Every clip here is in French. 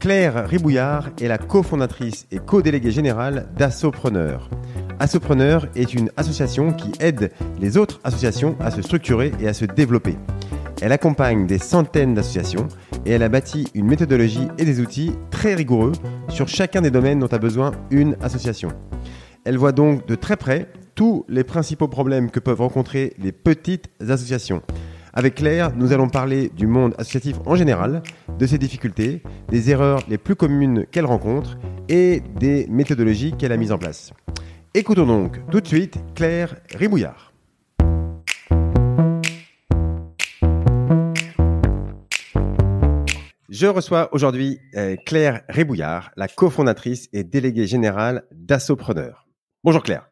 Claire Ribouillard est la cofondatrice et co-déléguée générale d'Assopreneur. Assopreneur est une association qui aide les autres associations à se structurer et à se développer. Elle accompagne des centaines d'associations et elle a bâti une méthodologie et des outils très rigoureux sur chacun des domaines dont a besoin une association. Elle voit donc de très près tous les principaux problèmes que peuvent rencontrer les petites associations. Avec Claire, nous allons parler du monde associatif en général, de ses difficultés, des erreurs les plus communes qu'elle rencontre et des méthodologies qu'elle a mises en place. Écoutons donc tout de suite Claire Ribouillard. Je reçois aujourd'hui euh, Claire Ribouillard, la cofondatrice et déléguée générale d'Assopreneur. Bonjour Claire.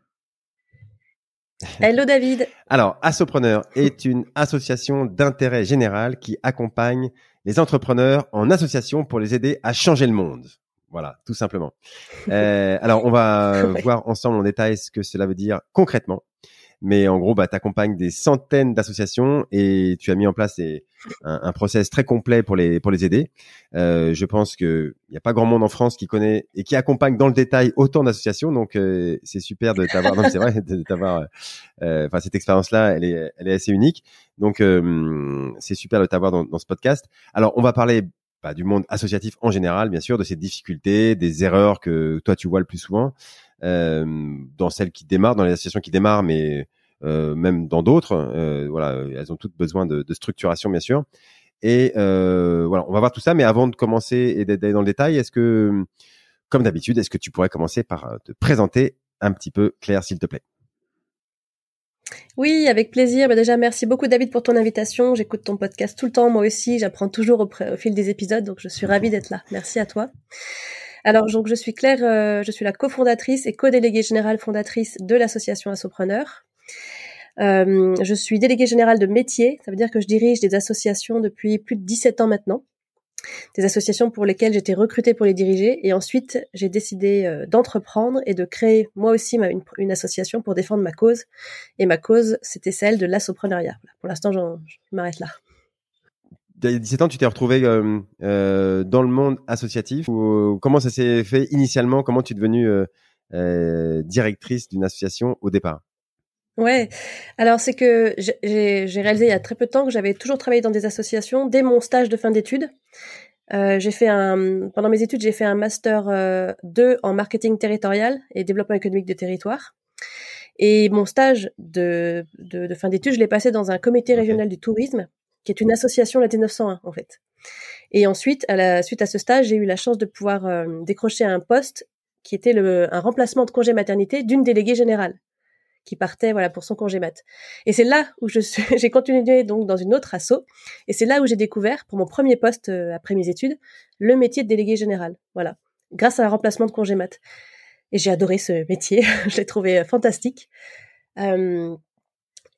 Hello David. Alors, Assopreneur est une association d'intérêt général qui accompagne les entrepreneurs en association pour les aider à changer le monde. Voilà, tout simplement. Euh, alors, on va voir ensemble en détail ce que cela veut dire concrètement. Mais en gros, bah, tu accompagnes des centaines d'associations et tu as mis en place un, process très complet pour les, pour les aider. Euh, je pense qu'il n'y a pas grand monde en France qui connaît et qui accompagne dans le détail autant d'associations. Donc, euh, c'est super de t'avoir, non, c'est vrai, de t'avoir, euh, enfin, cette expérience-là, elle est, elle est assez unique. Donc, euh, c'est super de t'avoir dans, dans ce podcast. Alors, on va parler bah, du monde associatif en général, bien sûr, de ses difficultés, des erreurs que toi tu vois le plus souvent, dans celles qui démarrent, dans les associations qui démarrent, mais euh, même dans d'autres. Euh, voilà, elles ont toutes besoin de, de structuration, bien sûr. Et euh, voilà, on va voir tout ça. Mais avant de commencer et d'aller dans le détail, est-ce que, comme d'habitude, est-ce que tu pourrais commencer par euh, te présenter un petit peu, Claire, s'il te plaît? Oui, avec plaisir. Bah déjà, merci beaucoup David pour ton invitation. J'écoute ton podcast tout le temps, moi aussi. J'apprends toujours au, au, fil des épisodes, donc je suis ravie d'être là. Merci à toi. Alors, je suis Claire, euh, je suis la cofondatrice et co-déléguée générale fondatrice de l'association Assopreneur. Euh, je suis déléguée générale de métier, ça veut dire que je dirige des associations depuis plus de 17 ans maintenant des associations pour lesquelles j'étais recrutée pour les diriger. Et ensuite, j'ai décidé euh, d'entreprendre et de créer moi aussi une, association pour défendre ma cause. Et ma cause, c'était celle de l'assopreneuriat. Pour l'instant, je m'arrête là. Il y a 17 ans, tu t'es retrouvée euh, euh, dans le monde associatif. Ou, comment ça s'est fait initialement? Comment tu es devenue euh, euh, directrice d'une association au départ? Ouais, alors c'est que j'ai réalisé il y a très peu de temps que j'avais toujours travaillé dans des associations dès mon stage de fin d'études. Euh, j'ai fait un pendant mes études j'ai fait un master euh, 2 en marketing territorial et développement économique de territoire. Et mon stage de, de, de fin d'études, je l'ai passé dans un comité régional du tourisme, qui est une association la T901 en fait. Et ensuite, à la suite à ce stage, j'ai eu la chance de pouvoir euh, décrocher un poste qui était le, un remplacement de congé maternité d'une déléguée générale qui partait voilà pour son congé mat. Et c'est là où je suis, j'ai continué donc dans une autre asso, et c'est là où j'ai découvert pour mon premier poste euh, après mes études le métier de délégué général. Voilà, grâce à un remplacement de congé mat. Et j'ai adoré ce métier, je l'ai trouvé euh, fantastique.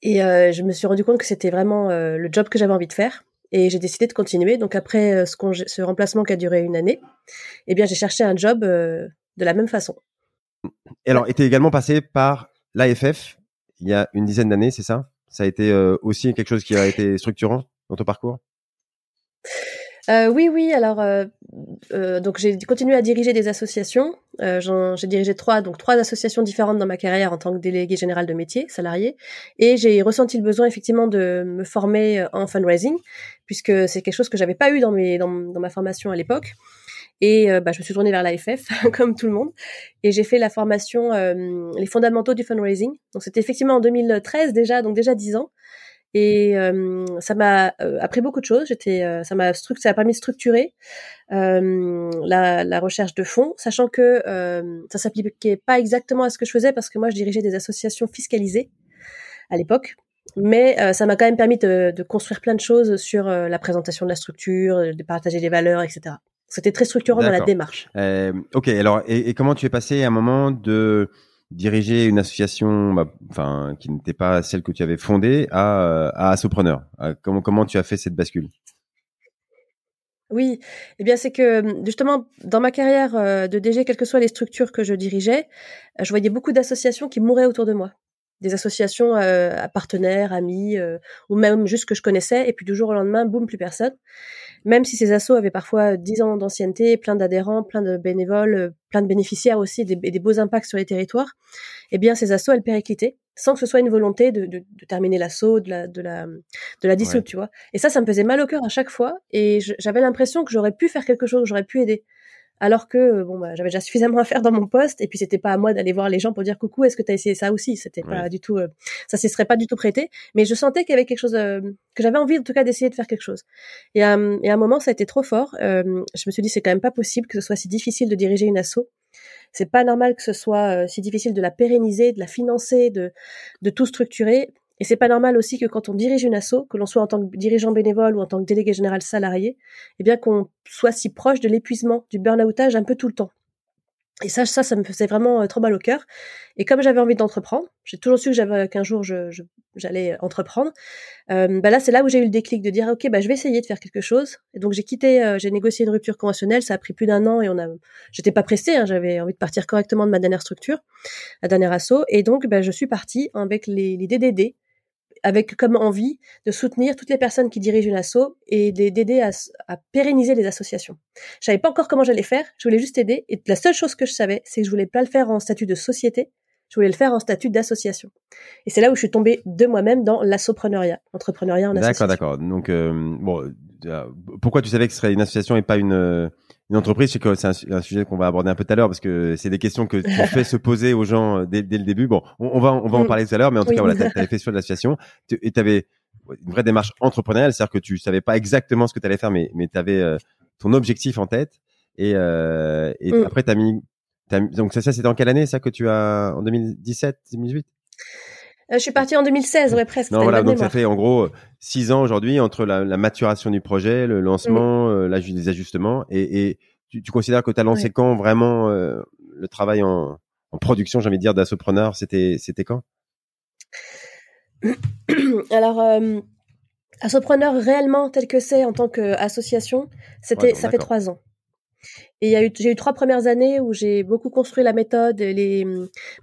Et euh, je me suis rendu compte que c'était vraiment euh, le job que j'avais envie de faire. Et j'ai décidé de continuer. Donc après euh, ce, ce remplacement qui a duré une année, eh bien j'ai cherché un job de la même façon. Et alors, était également passé par l'AFF il y a une dizaine d'années, c'est ça? Ça a été euh, aussi quelque chose qui a été structurant dans ton parcours? Euh, oui, oui. Alors, euh, euh, donc j'ai continué à diriger des associations. Euh, j'ai dirigé trois, donc trois associations différentes dans ma carrière en tant que délégué général de métier, salarié. Et j'ai ressenti le besoin effectivement de me former en fundraising, puisque c'est quelque chose que j'avais pas eu dans mes dans, ma formation à l'époque. Et euh, bah, je me suis tournée vers l'AFF, comme tout le monde, et j'ai fait la formation euh, les fondamentaux du fundraising. Donc c'était effectivement en 2013 déjà, donc déjà dix ans. Et euh, ça m'a appris beaucoup de choses. J'étais, ça m'a ça a permis de structurer la, la, recherche de fonds, sachant que ça s'appliquait pas exactement à ce que je faisais parce que moi je dirigeais des associations fiscalisées à l'époque. Mais euh, ça m'a quand même permis de, de, construire plein de choses sur euh, la présentation de la structure, de partager les valeurs, etc. C'était très structurant dans la démarche. Euh, ok, alors et, et, comment tu es passé à un moment de diriger une association, bah, enfin, qui n'était pas celle que tu avais fondée, à, à Assopreneur. Comment comment tu as fait cette bascule? Oui, eh bien c'est que justement dans ma carrière de DG, quelles que soient les structures que je dirigeais, je voyais beaucoup d'associations qui mouraient autour de moi. Des associations euh, à partenaires, amis, euh, ou même juste que je connaissais, et puis du jour au lendemain, boum, plus personne. Même si ces assos avaient parfois 10 ans d'ancienneté, plein d'adhérents, plein de bénévoles, euh, plein de bénéficiaires aussi, des, des beaux impacts sur les territoires, eh bien ces assos, elles périclitaient, sans que ce soit une volonté de, de, de terminer l'assaut, de la, de la, de la dissoute, tu vois. Et ça, ça me faisait mal au cœur à chaque fois, et j'avais l'impression que j'aurais pu faire quelque chose, que j'aurais pu aider alors que euh, bon bah, j'avais déjà suffisamment à faire dans mon poste et puis c'était pas à moi d'aller voir les gens pour dire coucou est-ce que tu as essayé ça aussi? C'était pas du tout euh, ça ne serait pas du tout prêté. Mais je sentais qu'il y avait quelque chose euh, que j'avais envie en tout cas d'essayer de faire quelque chose. Et, à un moment ça a été trop fort. Je me suis dit c'est quand même pas possible que ce soit si difficile de diriger une asso. C'est pas normal que ce soit si difficile de la pérenniser de la financer de de tout structurer et c'est pas normal aussi que quand on dirige une asso, que l'on soit en tant que dirigeant bénévole ou en tant que délégué général salarié, eh bien qu'on soit si proche de l'épuisement, du burn-outage un peu tout le temps. Et ça, ça, ça me faisait vraiment euh, trop mal au cœur. Et comme j'avais envie d'entreprendre, j'ai toujours su que j'avais qu'un jour je, j'allais entreprendre. Euh, bah là, c'est là où j'ai eu le déclic de dire ok, bah je vais essayer de faire quelque chose. Et donc j'ai quitté, euh, j'ai négocié une rupture conventionnelle. Ça a pris plus d'un an et on a, j'étais pas pressée. Hein, j'avais envie de partir correctement de ma dernière structure, la dernière asso. Et donc, bah, je suis partie avec les DDD avec comme envie de soutenir toutes les personnes qui dirigent une asso et d'aider à, à, pérenniser les associations. Je savais pas encore comment j'allais faire, je voulais juste aider et la seule chose que je savais, c'est que je voulais pas le faire en statut de société, je voulais le faire en statut d'association. Et c'est là où je suis tombée de moi-même dans l'assopreneuriat, entrepreneuriat en association. D'accord, d'accord. Donc euh, bon, euh, pourquoi tu savais que ce serait une association et pas une euh, une entreprise, c'est c'est un, sujet qu'on va aborder un peu tout à l'heure parce que c'est des questions que tu fais se poser aux gens euh, dès, le début. Bon, on, va on va en parler tout à l'heure, mais en tout cas, voilà, tu avais fait sur l'association et tu avais une vraie démarche entrepreneuriale, c'est-à-dire que tu savais pas exactement ce que tu allais faire, mais mais tu avais euh, ton objectif en tête. Et, euh, et mm. après tu as mis donc ça, ça c'était en quelle année ça que tu as en 2017, 2018 je suis partie en 2016, ouais, presque. Non, voilà, donc ça fait en gros six ans aujourd'hui entre la, la, maturation du projet, le lancement, mmh. euh, les ajustements. Et, et tu, tu, considères que tu as lancé quand vraiment euh, le travail en, en production, j'ai envie de dire, d'assopreneur C'était quand? Alors, euh, Assopreneur réellement tel que c'est en tant qu'association, ça fait trois ans. Et il y a eu, j'ai eu trois premières années où j'ai beaucoup construit la méthode, les,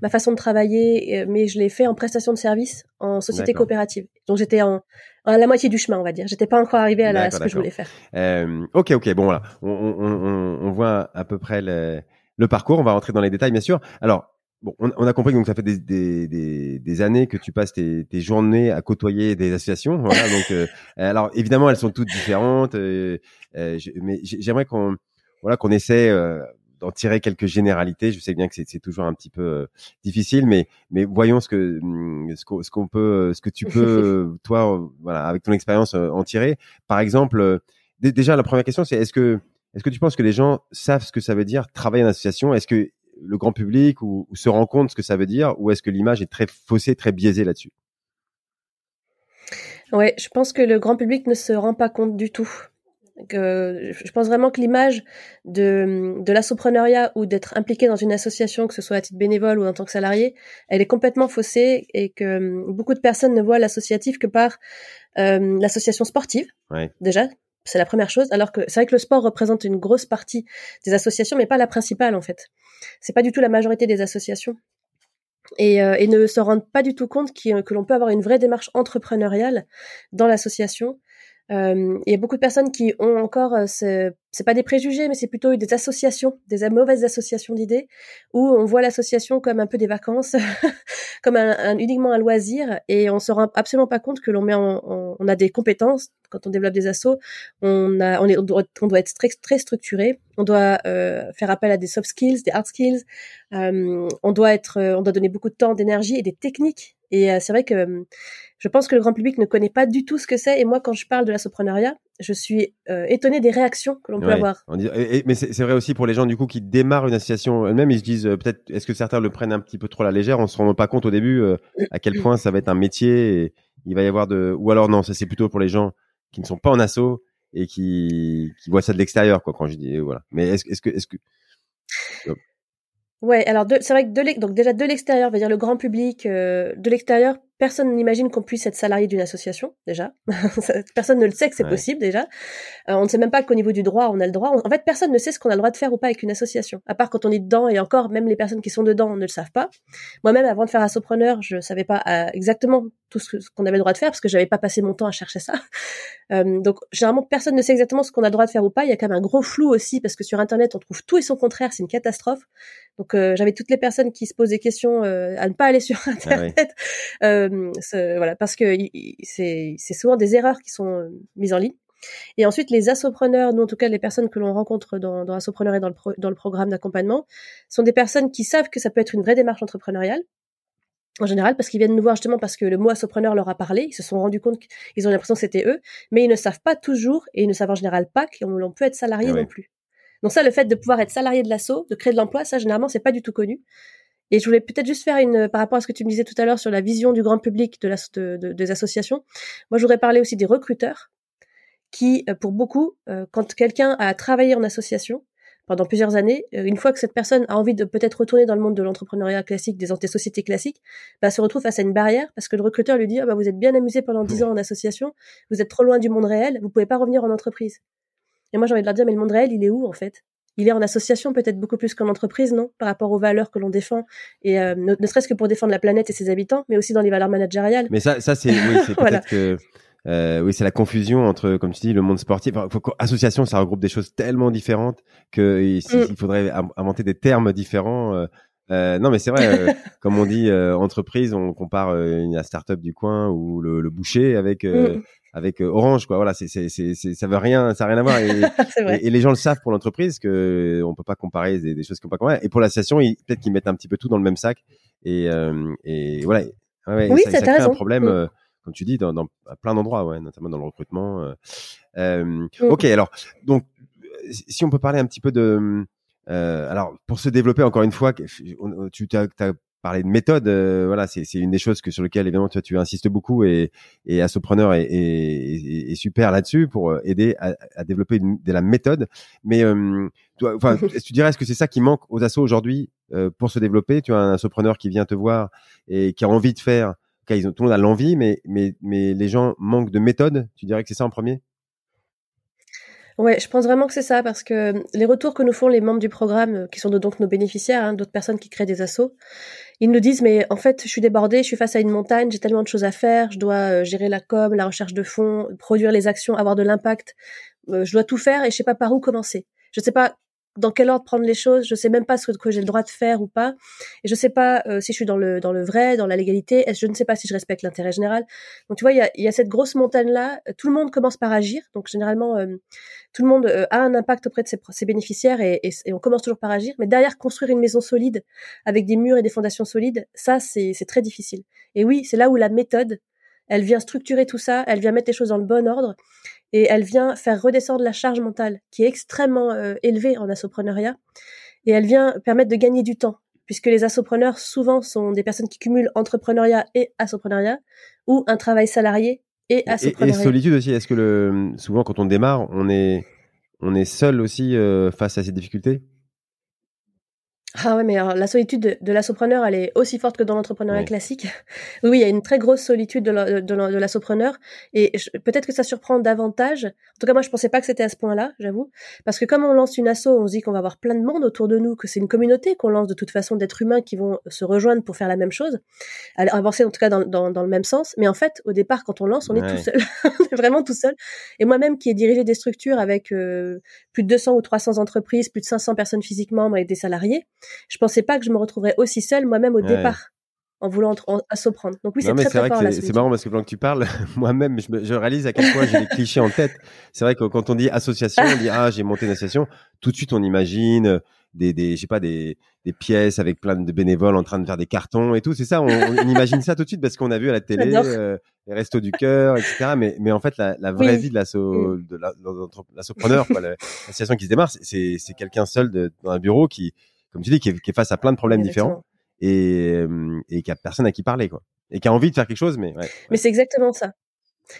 ma façon de travailler, mais je l'ai fait en prestation de service, en société coopérative. Donc j'étais en, à la moitié du chemin, on va dire. J'étais pas encore arrivé à, la, ce que je voulais faire. Euh, ok, ok, bon voilà, on, on, on, voit à peu près le, le, parcours. On va rentrer dans les détails, bien sûr. Alors. Bon, on, a compris que donc ça fait des, des, des, des, années que tu passes tes, tes journées à côtoyer des associations. Voilà, donc, euh, alors évidemment, elles sont toutes différentes, euh, euh mais j'aimerais qu'on voilà qu'on essaie euh, d'en tirer quelques généralités. Je sais bien que c'est toujours un petit peu euh, difficile, mais mais voyons ce que mm, ce qu'on peut, ce que tu peux toi, voilà, avec ton expérience euh, en tirer. Par exemple, déjà la première question, c'est est-ce que est-ce que tu penses que les gens savent ce que ça veut dire travailler en association? Est-ce que le grand public ou, se rend compte ce que ça veut dire, ou est-ce que l'image est très faussée, très biaisée là-dessus? Ouais, je pense que le grand public ne se rend pas compte du tout que je pense vraiment que l'image de, de l'assopreneuriat ou d'être impliqué dans une association, que ce soit à titre bénévole ou en tant que salarié, elle est complètement faussée et que hum, beaucoup de personnes ne voient l'associatif que par euh, l'association sportive. Déjà, c'est la première chose. Alors que c'est vrai que le sport représente une grosse partie des associations, mais pas la principale en fait. C'est pas du tout la majorité des associations. Et, euh, et ne se rendent pas du tout compte que l'on peut avoir une vraie démarche entrepreneuriale dans l'association il y a beaucoup de personnes qui ont encore, euh, c'est pas des préjugés, mais c'est plutôt des associations, des mauvaises associations d'idées, où on voit l'association comme un peu des vacances, comme un, uniquement un loisir, et on se rend absolument pas compte que l'on met en, on a des compétences. Quand on développe des assos, on a, on, est, on doit, être très, très structuré, on doit euh, faire appel à des soft skills, des hard skills, euh, on doit être, on doit donner beaucoup de temps, d'énergie et des techniques. Et c'est vrai que je pense que le grand public ne connaît pas du tout ce que c'est. Et moi, quand je parle de l'assopreneuriat, je suis euh, étonnée des réactions que l'on peut avoir. mais c'est vrai aussi pour les gens du coup qui démarrent une association eux-mêmes, ils se disent euh, peut-être est-ce que certains le prennent un petit peu trop à la légère, on se rend pas compte au début euh, à quel point ça va être un métier et il va y avoir de ou alors non, ça c'est plutôt pour les gens qui ne sont pas en asso et qui qui voient ça de l'extérieur quoi quand je dis voilà. Mais est-ce est-ce que est-ce que Ouais, alors c'est vrai que de donc déjà de l'extérieur, va dire le grand public, euh, de l'extérieur, personne n'imagine qu'on puisse être salarié d'une association déjà. personne ne le sait que c'est possible déjà. Euh, on ne sait même pas qu'au niveau du droit, on a le droit. En fait, personne ne sait ce qu'on a le droit de faire ou pas avec une association, à part quand on est dedans. Et encore, même les personnes qui sont dedans ne le savent pas. Moi-même, avant de faire assopreneur, je savais pas euh, exactement tout ce qu'on avait le droit de faire parce que j'avais pas passé mon temps à chercher ça. Euh, donc généralement, personne ne sait exactement ce qu'on a le droit de faire ou pas. Il y a quand même un gros flou aussi parce que sur Internet, on trouve tout et son contraire. C'est une catastrophe. Donc j'avais toutes les personnes qui se posent des questions à ne pas aller sur ah Internet. Euh, voilà, parce que c'est souvent des erreurs qui sont euh, mises en ligne. Et ensuite, les assopreneurs, nous en tout cas les personnes que l'on rencontre dans, dans Assopreneur et dans le, dans le programme d'accompagnement, sont des personnes qui savent que ça peut être une vraie démarche entrepreneuriale, en général, parce qu'ils viennent nous voir justement parce que le mot assopreneur leur a parlé, ils se sont rendus compte qu'ils ont l'impression que c'était eux, mais ils ne savent pas toujours, et ils ne savent en général pas qu'on peut être salarié ah non plus. Donc ça, le fait de pouvoir être salarié de l'assaut, de créer de l'emploi, ça généralement c'est pas du tout connu. Et je voulais peut-être juste faire une, par rapport à ce que tu me disais tout à l'heure sur la vision du grand public de la, de, des associations. Moi, je voudrais parler aussi des recruteurs qui, euh, pour beaucoup, euh, quand quelqu'un a travaillé en association pendant plusieurs années, euh, une fois que cette personne a envie de peut-être retourner dans le monde de l'entrepreneuriat classique, des, sociétés classiques, bah, se retrouve face à une barrière parce que le recruteur lui dit, ah, bah, vous êtes bien amusé pendant dix ans en association, vous êtes trop loin du monde réel, vous pouvez pas revenir en entreprise. Et moi, j'ai envie de leur dire, mais le monde réel, il est où, en fait? il est en association peut-être beaucoup plus qu'en entreprise, non? Par rapport aux valeurs que l'on défend, et euh, ne, serait-ce que pour défendre la planète et ses habitants, mais aussi dans les valeurs managériales. Mais ça, ça c'est oui, c'est peut-être que euh, oui, c'est la confusion entre, comme tu dis, le monde sportif. association, ça regroupe des choses tellement différentes que il, mm. faudrait inventer des termes différents. Euh, euh non, mais c'est vrai. Euh, comme on dit, entreprise, on compare une start-up du coin ou le, le boucher avec mm avec euh, Orange quoi voilà c'est c'est c'est ça veut rien ça a rien à voir et, et, les gens le savent pour l'entreprise que on peut pas comparer des, choses qu'on peut comparer et pour l'association peut-être qu'ils mettent un petit peu tout dans le même sac et euh, et voilà oui, ça, ça crée un problème mm. Euh, comme tu dis dans, dans à plein d'endroits ouais notamment dans le recrutement mm. ok alors donc si on peut parler un petit peu de alors pour se développer encore une fois tu as, as parler de méthode, euh, voilà, c'est une des choses que sur lesquelles évidemment toi tu insistes beaucoup et et Assopreneur est, est, est super là-dessus pour euh, aider à, à développer de la méthode. Mais euh, toi, enfin, tu dirais est-ce que c'est ça qui manque aux assos aujourd'hui pour se développer? Tu as un Assopreneur qui vient te voir et qui a envie de faire. Okay, ils ont, tout le monde a l'envie, mais mais mais les gens manquent de méthode. Tu dirais que c'est ça en premier? Ouais, je pense vraiment que c'est ça parce que les retours que nous font les membres du programme, qui sont donc nos bénéficiaires, hein, d'autres personnes qui créent des assos, ils nous disent mais en fait je suis débordée, je suis face à une montagne, j'ai tellement de choses à faire, je dois euh, gérer la com, la recherche de fonds, produire les actions, avoir de l'impact, euh, je dois tout faire et je sais pas par où commencer. Je sais pas dans quel ordre prendre les choses. Je sais même pas ce que, j'ai le droit de faire ou pas. Et je sais pas euh, si je suis dans le dans le vrai, dans la légalité. Je ne sais pas si je respecte l'intérêt général. Donc tu vois, il y a, y a, cette grosse montagne là. Tout le monde commence par agir. Donc généralement, euh, tout le monde euh, a un impact auprès de ses, ses bénéficiaires et, et, on commence toujours par agir. Mais derrière, construire une maison solide avec des murs et des fondations solides, ça c'est très difficile. Et oui, c'est là où la méthode, elle vient structurer tout ça, elle vient mettre les choses dans le bon ordre et elle vient faire redescendre la charge mentale qui est extrêmement euh, élevée en assopreneuriat et elle vient permettre de gagner du temps puisque les assopreneurs souvent sont des personnes qui cumulent entrepreneuriat et assopreneuriat ou un travail salarié et assopreneuriat. Et, solitude aussi, est-ce que le, souvent quand on démarre, on est, on est seul aussi euh, face à ces difficultés? Ah ouais, mais la solitude de, de l'assopreneur, elle est aussi forte que dans l'entrepreneuriat classique? Oui, il y a une très grosse solitude de, la, de, l'assopreneur, et peut-être que ça surprend davantage. En tout cas, moi, je pensais pas que c'était à ce point-là, j'avoue, parce que comme on lance une asso, on se dit qu'on va avoir plein de monde autour de nous, que c'est une communauté qu'on lance de toute façon d'êtres humains qui vont se rejoindre pour faire la même chose, avancer en tout cas dans, dans, dans le même sens. Mais en fait, au départ, quand on lance, on est tout seul, on est vraiment tout seul. Et moi-même, qui ai dirigé des structures avec euh, plus de 200 ou 300 entreprises, plus de 500 personnes physiquement, avec des salariés je pensais pas que je me retrouverais aussi seule moi-même au départ en voulant prendre. Donc oui, c'est très, très fort. C'est marrant parce que pendant que tu parles, moi-même, je, je, réalise à quel point j'ai des clichés en tête. C'est vrai que quand on dit association, on dit ah j'ai monté une association. Tout de suite, on imagine des, des je sais pas des, des pièces avec plein de bénévoles en train de faire des cartons et tout. C'est ça, on, on, imagine ça tout de suite parce qu'on a vu à la télé euh, les restos du cœur, etc. Mais, mais en fait, la, la vraie vie de l'asso, mm. de l'assopreneur, l'association qui se démarre, c'est quelqu'un seul de, dans un bureau qui comme tu dis, qui est, face à plein de problèmes différents et, euh, et qui a personne à qui parler, quoi. Et qui a envie de faire quelque chose, mais Mais c'est exactement ça.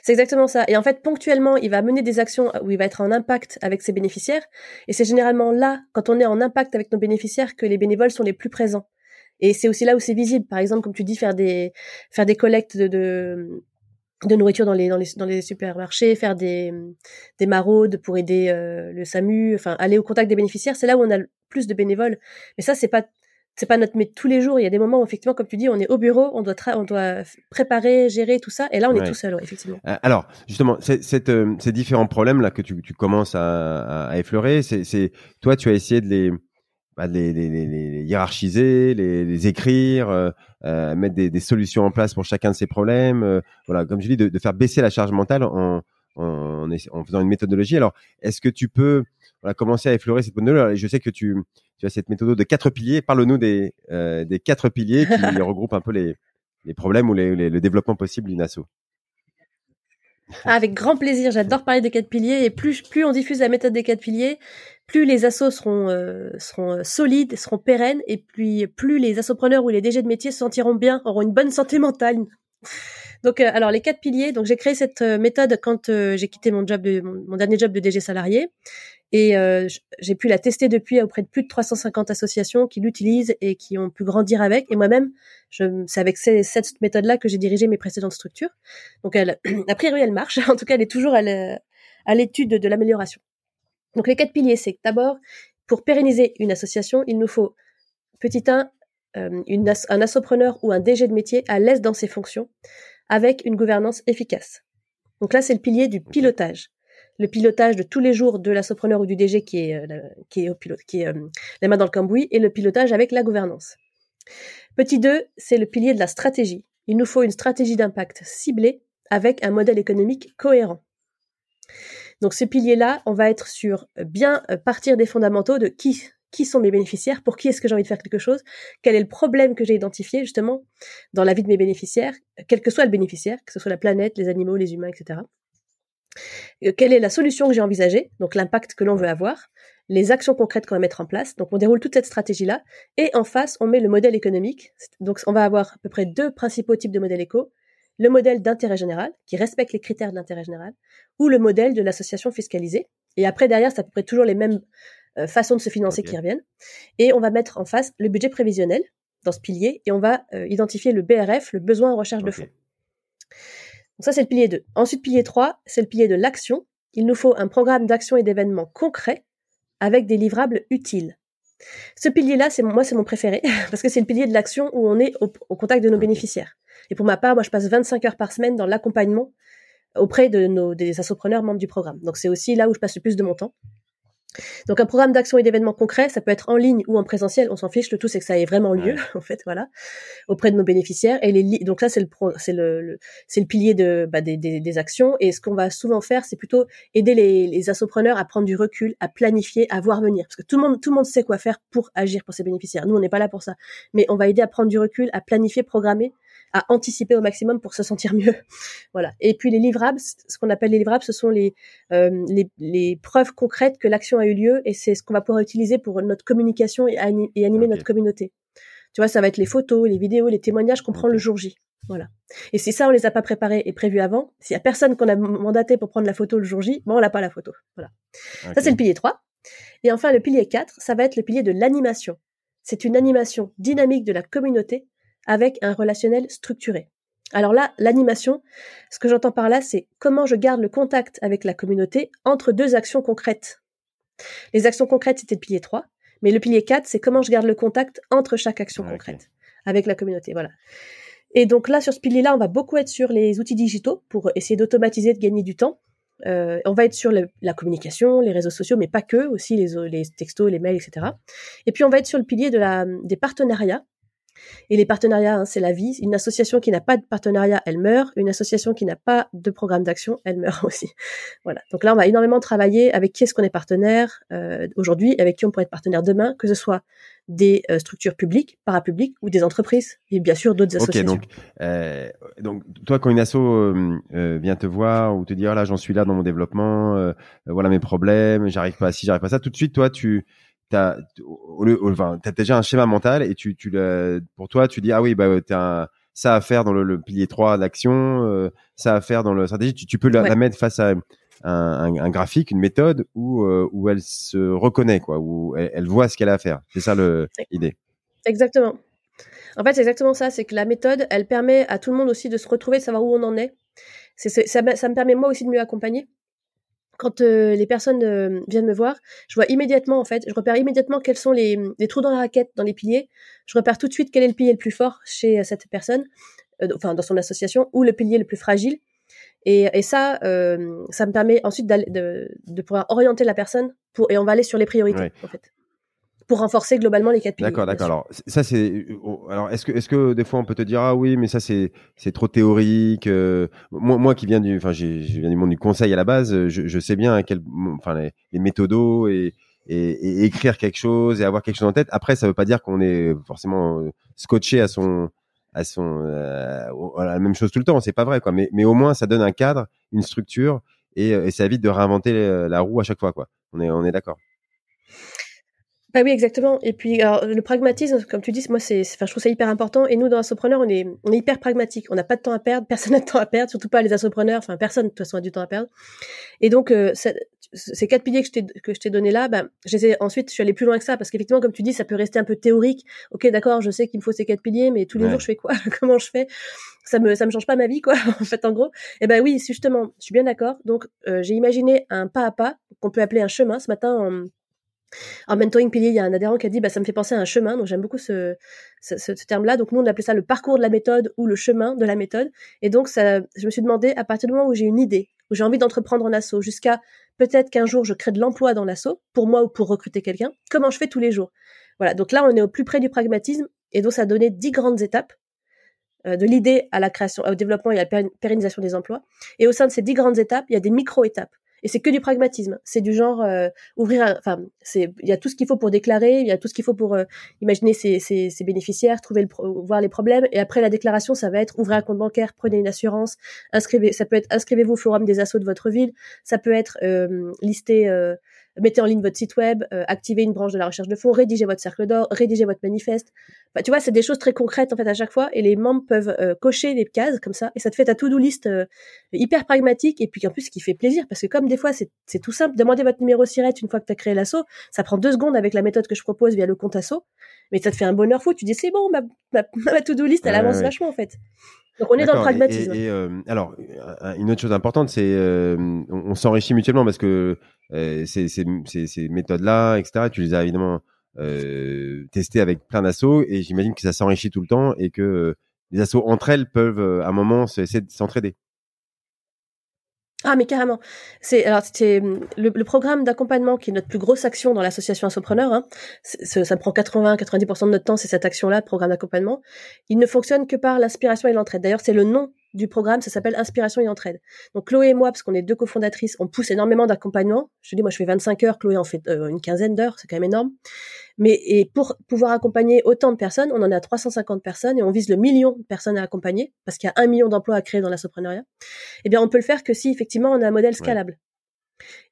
C'est exactement ça. Et en fait, ponctuellement, il va mener des actions où il va être en impact avec ses bénéficiaires. Et c'est généralement là, quand on est en impact avec nos bénéficiaires, que les bénévoles sont les plus présents. Et c'est aussi là où c'est visible. Par exemple, comme tu dis, faire des faire des collectes de, de, de nourriture dans les, dans les dans les supermarchés, faire des des maraudes pour aider euh, le SAMU, enfin aller au contact des bénéficiaires. C'est là où on a le plus de bénévoles. Mais ça, c'est pas c'est pas notre métier tous les jours. Il y a des moments où effectivement, comme tu dis, on est au bureau, on doit on doit préparer, gérer tout ça, et là on est tout seul, effectivement. Euh, alors justement, cette, euh, ces différents problèmes là que tu, tu commences à, à effleurer, c'est toi tu as essayé de les bah, de les, les, les, hiérarchiser, les, les écrire, euh, euh mettre des, des, solutions en place pour chacun de ces problèmes. voilà, comme je dis, de, de, faire baisser la charge mentale en, en, en faisant une méthodologie. Alors, est-ce que tu peux voilà, commencer à effleurer cette méthodologie Je sais que tu tu as cette méthode de quatre piliers. Parle-nous des, euh, des quatre piliers qui regroupent un peu les, les problèmes ou les, le développement possible d'une asso. Ah, avec grand plaisir, j'adore parler des quatre piliers et plus, plus on diffuse la méthode des quatre piliers, plus les assos seront, euh, seront euh, solides, seront pérennes et plus, plus les assopreneurs ou les DG de métier se sentiront bien, auront une bonne santé mentale. Donc, euh, alors les quatre piliers. Donc, j'ai créé cette méthode quand j'ai quitté mon job, de, mon, dernier job de DG salarié. Et euh, j'ai pu la tester depuis auprès de plus de 350 associations qui l'utilisent et qui ont pu grandir avec. Et moi-même, c'est avec ces, cette méthode-là que j'ai dirigé mes précédentes structures. Donc, elle, a priori, elle marche. En tout cas, elle est toujours à l'étude de, l'amélioration. Donc, les quatre piliers, c'est d'abord, pour pérenniser une association, il nous faut, petit 1, euh, une un assopreneur ou un DG de métier à l'aise dans ses fonctions, avec une gouvernance efficace. Donc là, c'est le pilier du pilotage le pilotage de tous les jours de l'assopreneur ou du DG qui est, euh, qui euh, les mains dans le cambouis, et le pilotage avec la gouvernance. Petit 2, c'est le pilier de la stratégie. Il nous faut une stratégie d'impact ciblée avec un modèle économique cohérent. Donc ce pilier-là, on va être sur bien euh, partir des fondamentaux de qui qui sont mes bénéficiaires, pour qui est-ce que j'ai envie de faire quelque chose, quel est le problème que j'ai identifié justement dans la vie de mes bénéficiaires, quel que soit le bénéficiaire, que ce soit la planète, les animaux, les humains, etc. Euh, quelle est la solution que j'ai envisagée, donc l'impact que l'on veut avoir, les actions concrètes qu'on va mettre en place. Donc on déroule toute cette stratégie-là, et en face, on met le modèle économique. Donc on va avoir à peu près deux principaux types de modèles éco. Le modèle d'intérêt général, qui respecte les critères de l'intérêt général, ou le modèle de l'association fiscalisée. Et après, derrière, c'est à peu près toujours les mêmes euh, façons de se financer qui reviennent. Et on va mettre en face le budget prévisionnel dans ce pilier, et on va euh, identifier le BRF, le besoin en recherche de fonds. Donc ça, c'est le pilier 2. Ensuite, pilier 3, c'est le pilier de l'action. Il nous faut un programme d'action et d'événements concrets avec des livrables utiles. Ce pilier-là, c'est moi, c'est mon préféré parce que c'est le pilier de l'action où on est au, contact de nos bénéficiaires. Et pour ma part, moi, je passe 25 heures par semaine dans l'accompagnement auprès de nos des assopreneurs membres du programme. Donc c'est aussi là où je passe le plus de mon temps. Donc un programme d'action et d'événements concrets, ça peut être en ligne ou en présentiel, on s'en fiche. Le tout c'est que ça ait vraiment lieu, en fait, voilà, auprès de nos bénéficiaires. Et les donc ça c'est le c'est le, c'est le pilier de bah, des, des, des, actions. Et ce qu'on va souvent faire, c'est plutôt aider les, les assopreneurs à prendre du recul, à planifier, à voir venir, parce que tout le monde tout le monde sait quoi faire pour agir pour ses bénéficiaires. Nous on n'est pas là pour ça, mais on va aider à prendre du recul, à planifier, programmer à anticiper au maximum pour se sentir mieux. voilà. Et puis les livrables, ce qu'on appelle les livrables, ce sont les, euh, les, les, preuves concrètes que l'action a eu lieu et c'est ce qu'on va pouvoir utiliser pour notre communication et, animer notre communauté. Tu vois, ça va être les photos, les vidéos, les témoignages qu'on prend le jour J. Voilà. Et si ça, on les a pas préparés et prévus avant, s'il y a personne qu'on a mandaté pour prendre la photo le jour J, bon, on n'a pas la photo. Voilà. Ça, c'est le pilier 3. Et enfin, le pilier 4, ça va être le pilier de l'animation. C'est une animation dynamique de la communauté avec un relationnel structuré. Alors là, l'animation, ce que j'entends par là, c'est comment je garde le contact avec la communauté entre deux actions concrètes. Les actions concrètes, c'était le pilier 3, mais le pilier 4, c'est comment je garde le contact entre chaque action concrète avec la communauté. Voilà. Et donc là, sur ce pilier-là, on va beaucoup être sur les outils digitaux pour essayer d'automatiser, de gagner du temps. Euh, on va être sur la communication, les réseaux sociaux, mais pas que, aussi les, les textos, les mails, etc. Et puis on va être sur le pilier de la, des partenariats et les partenariats, hein, c'est la vie. Une association qui n'a pas de partenariat, elle meurt. Une association qui n'a pas de programme d'action, elle meurt aussi. Voilà. Donc là, on va énormément travailler avec qui est-ce qu'on est partenaire euh, aujourd'hui, avec qui on pourrait être partenaire demain, que ce soit des euh, structures publiques, parapubliques ou des entreprises et bien sûr d'autres associations. donc, euh, donc toi quand une asso euh, vient te voir ou te dire oh là j'en suis là dans mon développement, voilà mes problèmes, j'arrive pas à ci, j'arrive pas à ça, tout de suite toi tu t'as enfin, as déjà un schéma mental et tu tu le pour toi tu dis ah oui bah un ça à faire dans le, pilier 3 d'action, ça à faire dans le stratégie. Tu, peux la, mettre face à un, graphique, une méthode où, où elle se reconnaît, quoi, où elle, voit ce qu'elle a à faire. C'est ça l'idée. Exactement. En fait, c'est exactement ça. C'est que la méthode, elle permet à tout le monde aussi de se retrouver, de savoir où on en est. ça, ça, me permet moi aussi de mieux accompagner quand euh, les personnes euh, viennent me voir, je vois immédiatement en fait, je repère immédiatement quels sont les, les, trous dans la raquette, dans les piliers. Je repère tout de suite quel est le pilier le plus fort chez euh, cette personne, enfin dans son association, ou le pilier le plus fragile. Et, et ça, ça me permet ensuite de, de, pouvoir orienter la personne pour, et on va aller sur les priorités en fait pour renforcer globalement les quatre piliers. D'accord, d'accord. Alors ça c'est alors est-ce que est-ce que des fois on peut te dire ah oui mais ça c'est c'est trop théorique. Euh, moi moi qui viens du enfin j'ai je viens du monde du conseil à la base, je, je sais bien à quel enfin les, les méthodos et, et, et, écrire quelque chose et avoir quelque chose en tête. Après ça veut pas dire qu'on est forcément euh, scotché à son à son euh, à la même chose tout le temps, c'est pas vrai quoi. Mais mais au moins ça donne un cadre, une structure et, et ça évite de réinventer la roue à chaque fois quoi. On est on est d'accord. Bah oui, exactement. Et puis, alors, le pragmatisme, comme tu dis, moi, c'est, enfin, je trouve ça hyper important. Et nous, dans Assopreneur, on est, on est hyper pragmatique. On n'a pas de temps à perdre. Personne n'a de temps à perdre, surtout pas les Assopreneurs. Enfin, personne, de toute façon, a du temps à perdre. Et donc, euh, ces quatre piliers que je t'ai, que je t'ai donné là, bah, ensuite, je suis allée plus loin que ça parce qu'effectivement, comme tu dis, ça peut rester un peu théorique. Ok, d'accord, je sais qu'il me faut ces quatre piliers, mais tous les jours, je fais quoi? Comment je fais? Ça me, ça me change pas ma vie, quoi, en fait, en gros. Et eh ben oui, justement, je suis bien d'accord. Donc, euh, j'ai imaginé un pas à pas qu'on peut appeler un chemin. Ce matin, en mentoring pilier, il y a un adhérent qui a dit bah, ça me fait penser à un chemin, donc j'aime beaucoup ce, terme-là. Donc nous, on appelait ça le parcours de la méthode ou le chemin de la méthode. Et donc, ça, je me suis demandé, à partir du moment où j'ai une idée, où j'ai envie d'entreprendre un assaut, jusqu'à peut-être qu'un jour je crée de l'emploi dans l'assaut, pour moi ou pour recruter quelqu'un, comment je fais tous les jours? Voilà, donc là, on est au plus près du pragmatisme, et donc ça a donné dix grandes étapes euh, de l'idée à la création, au développement et à la pérennisation des emplois. Et au sein de ces dix grandes étapes, il y a des micro-étapes. Et c'est que du pragmatisme. C'est du genre euh, ouvrir. Enfin, c'est il y a tout ce qu'il faut pour déclarer, il y a tout ce qu'il faut pour euh, imaginer ses, ses, ses, bénéficiaires, trouver le voir les problèmes. Et après la déclaration, ça va être ouvrir un compte bancaire, prenez une assurance, inscrivez. Ça peut être inscrivez-vous au forum des assauts de votre ville. Ça peut être euh, lister mettez en ligne votre site web, euh, activez une branche de la recherche de fonds, rédigez votre cercle d'or, rédigez votre manifeste. Bah, tu vois, c'est des choses très concrètes en fait à chaque fois et les membres peuvent euh, cocher les cases comme ça et ça te fait ta to-do list euh, hyper pragmatique et puis en plus ce qui fait plaisir parce que comme des fois c'est tout simple, demandez votre numéro SIRET une fois que tu as créé l'assaut, ça prend deux secondes avec la méthode que je propose via le compte assaut, mais ça te fait un bonheur fou, tu dis c'est bon, ma, ma, to-do list elle avance vachement en fait. Donc on est dans le pragmatisme. Et, alors une autre chose importante, c'est on, on s'enrichit mutuellement parce que euh, ces, ces, méthodes-là, etc. Tu les as évidemment euh, testées avec plein d'assauts et j'imagine que ça s'enrichit tout le temps et que euh, les assauts entre elles peuvent à un moment essayer de s'entraider. Ah mais carrément. C'est alors c'est le, le, programme d'accompagnement qui est notre plus grosse action dans l'association Assopreneur. Hein, ça prend 80-90% de notre temps, c'est cette action-là, programme d'accompagnement. Il ne fonctionne que par l'inspiration et l'entraide. D'ailleurs, c'est le nom du programme, ça s'appelle Inspiration et Entraide. Donc Chloé et moi, parce qu'on est deux cofondatrices, on pousse énormément d'accompagnement. Je te dis, moi je fais 25 heures, Chloé en fait euh, une quinzaine d'heures, c'est quand même énorme. Mais et pour pouvoir accompagner autant de personnes, on en a 350 personnes et on vise le million de personnes à accompagner, parce qu'il y a un million d'emplois à créer dans l'assopreneuriat. Eh bien, on peut le faire que si effectivement on a un modèle scalable.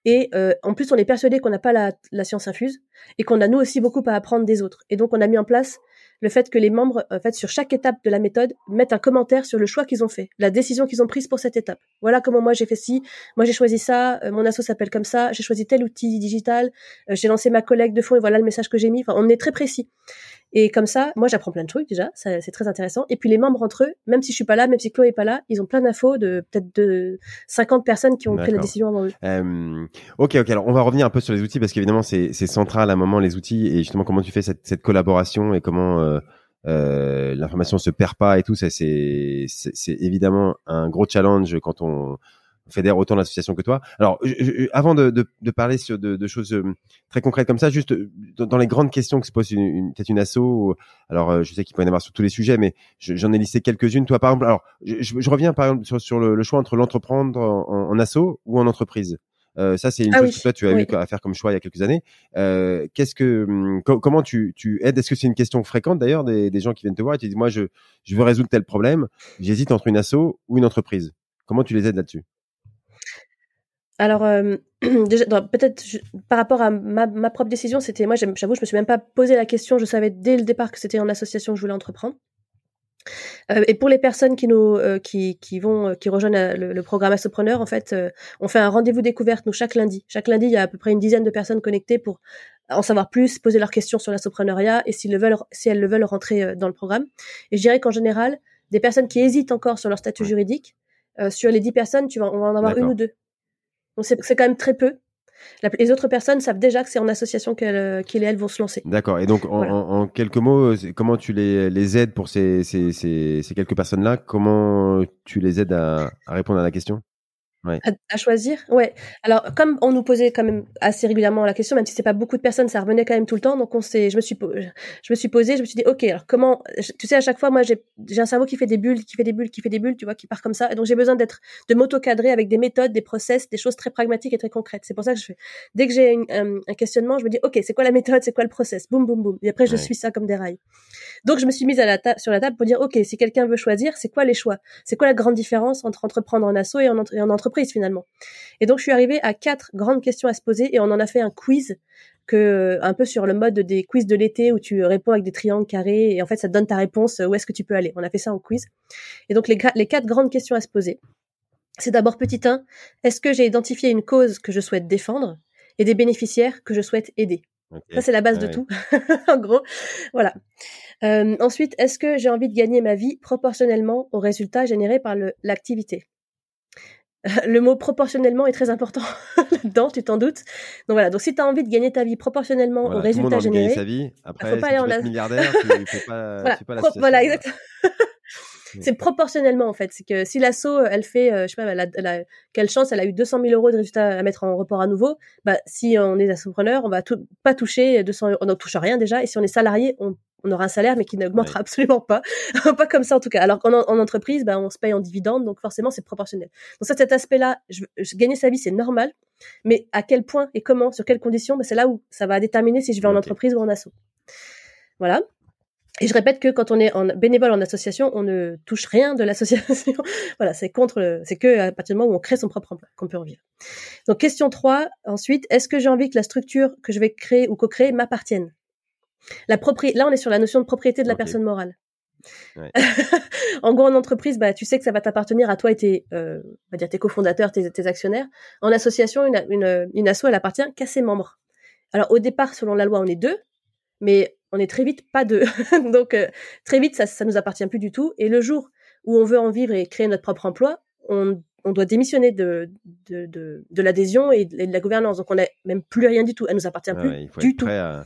Et euh, en plus, on est persuadé qu'on n'a pas la, science infuse et qu'on a nous aussi beaucoup à apprendre des autres. Et donc, on a mis en place le fait que les membres, en fait, sur chaque étape de la méthode, mettent un commentaire sur le choix qu'ils ont fait, la décision qu'ils ont prise pour cette étape. Voilà comment moi j'ai fait ci, moi j'ai choisi ça, euh, mon asso s'appelle comme ça, j'ai choisi tel outil digital, euh, j'ai lancé ma collègue de fond et voilà le message que j'ai mis. Enfin, on est très précis. Et comme ça, moi j'apprends plein de trucs déjà, c'est très intéressant. Et puis les membres entre eux, même si je suis pas là, même si Chloé est pas là, ils ont plein d'infos de peut-être de 50 personnes qui ont pris la décision avant eux. Euh, ok, ok. Alors on va revenir un peu sur les outils parce qu'évidemment c'est central à un moment les outils et justement comment tu fais cette, cette collaboration et comment euh, euh, l'information se perd pas et tout. Ça c'est c'est évidemment un gros challenge quand on fédère autant d'associations que toi. Alors, avant de, de, de, parler sur de, de, choses euh, très concrètes comme ça, juste euh, dans, les grandes questions que se pose une, peut-être une asso, alors euh, je sais qu'il peut y en avoir sur tous les sujets, mais j'en ai listé quelques-unes. Toi, par exemple, alors je, je, reviens par exemple sur, sur le, choix entre l'entreprendre en, en, asso ou en entreprise. Euh, ça, c'est une ah chose que toi, tu as eu à faire comme choix il y a quelques années. Euh, qu'est-ce que, hum, comment tu, tu aides? Est-ce que c'est une question fréquente d'ailleurs des, des, gens qui viennent te voir et tu dis, moi, je, je veux résoudre tel problème, j'hésite entre une asso ou une entreprise? Comment tu les aides là-dessus? Alors, euh, déjà, peut-être par rapport à ma, ma propre décision, c'était moi, j'avoue, je me suis même pas posé la question. Je savais dès le départ que c'était en association que je voulais entreprendre. Euh, et pour les personnes qui nous euh, qui, qui vont euh, qui rejoignent le, le, programme Astropreneur, en fait, on fait un rendez-vous découverte nous chaque lundi. Chaque lundi, il y a à peu près une dizaine de personnes connectées pour en savoir plus, poser leurs questions sur l'astroprenariat et s'ils le veulent, si elles le veulent rentrer dans le programme. Et je dirais qu'en général, des personnes qui hésitent encore sur leur statut juridique, sur les dix personnes, tu vas, on va en avoir une ou deux. Donc c'est quand même très peu les autres personnes savent déjà que c'est en association qu'elles euh, et elles vont se lancer. D'accord. Et donc, en, quelques mots, euh, comment tu les, les aides pour ces, ces, ces, ces quelques personnes-là? Comment tu les aides à, à répondre à la question? À, choisir Ouais. Alors, comme on nous posait quand même assez régulièrement la question, même si c'est pas beaucoup de personnes, ça revenait quand même tout le temps. Donc, on s'est, je me suis, je me suis posé, je me suis dit, ok, alors comment, tu sais, à chaque fois, moi, j'ai, j'ai un cerveau qui fait des bulles, qui fait des bulles, qui fait des bulles, tu vois, qui part comme ça. Et donc, j'ai besoin d'être, de m'auto-cadrer avec des méthodes, des process, des choses très pragmatiques et très concrètes. C'est pour ça que je fais, dès que j'ai un, un, questionnement, je me dis, ok, c'est quoi la méthode, c'est quoi le process, boum, boum, boum. Et après, je suis ça comme des rails. Donc, je me suis mise à la sur la table pour dire, ok, si quelqu'un veut choisir, c'est quoi les choix? C'est quoi la grande différence entre entreprendre en et en, et en entreprise, finalement? Et donc je suis arrivée à quatre grandes questions à se poser et on en a fait un quiz que un peu sur le mode des quiz de l'été où tu réponds avec des triangles carrés et en fait ça te donne ta réponse où est-ce que tu peux aller. On a fait ça en quiz. Et donc les, les quatre grandes questions à se poser. C'est d'abord petit 1, est-ce que j'ai identifié une cause que je souhaite défendre et des bénéficiaires que je souhaite aider? Ça c'est la base de tout. en gros, voilà. Euh, ensuite, est-ce que j'ai envie de gagner ma vie proportionnellement aux résultats générés par l'activité? le mot proportionnellement est très important là-dedans, tu t'en doutes. Donc voilà, donc si tu as envie de gagner ta vie proportionnellement au résultat généré, sa vie. Après, faut pas si aller tu en milliardaire, tu, fais pas, voilà, pas la voilà, exactement. C'est proportionnellement en fait. C'est que si l'assaut, elle fait, euh, je sais pas, elle a, elle a, quelle chance, elle a eu 200 000 euros de résultats à mettre en report à nouveau. Bah, si on est assopreneur, on va tout, pas toucher 200, on n'en touche rien déjà. Et si on est salarié, on, on aura un salaire mais qui n'augmentera absolument pas, pas comme ça en tout cas. Alors qu'en en entreprise, bah, on se paye en dividende, donc forcément c'est proportionnel. Donc ça, cet aspect-là, je, gagner sa vie, c'est normal. Mais à quel point et comment, sur quelles conditions, bah, c'est là où ça va déterminer si je vais en entreprise ou en asso. Voilà. Et je répète que quand on est en bénévole en association, on ne touche rien de l'association. voilà, c'est contre, c'est que à partir du moment où on crée son propre emploi qu'on peut en vivre. Donc question 3, ensuite, est-ce que j'ai envie que la structure que je vais créer ou co-créer m'appartienne? La là on est sur la notion de propriété de la personne morale. Ouais. en gros, en entreprise, bah, tu sais que ça va t'appartenir à toi et tes, euh, on va dire tes cofondateurs, tes, tes actionnaires. En association, une, une, une asso, elle appartient qu'à ses membres. Alors au départ, selon la loi, on est deux, mais on est très vite pas deux. Donc euh, très vite, ça, ça nous appartient plus du tout. Et le jour où on veut en vivre et créer notre propre emploi, on, on doit démissionner de, de, de, de l'adhésion et, de la gouvernance. Donc on n'a même plus rien du tout. Elle nous appartient plus il faut du être tout. Prêt à,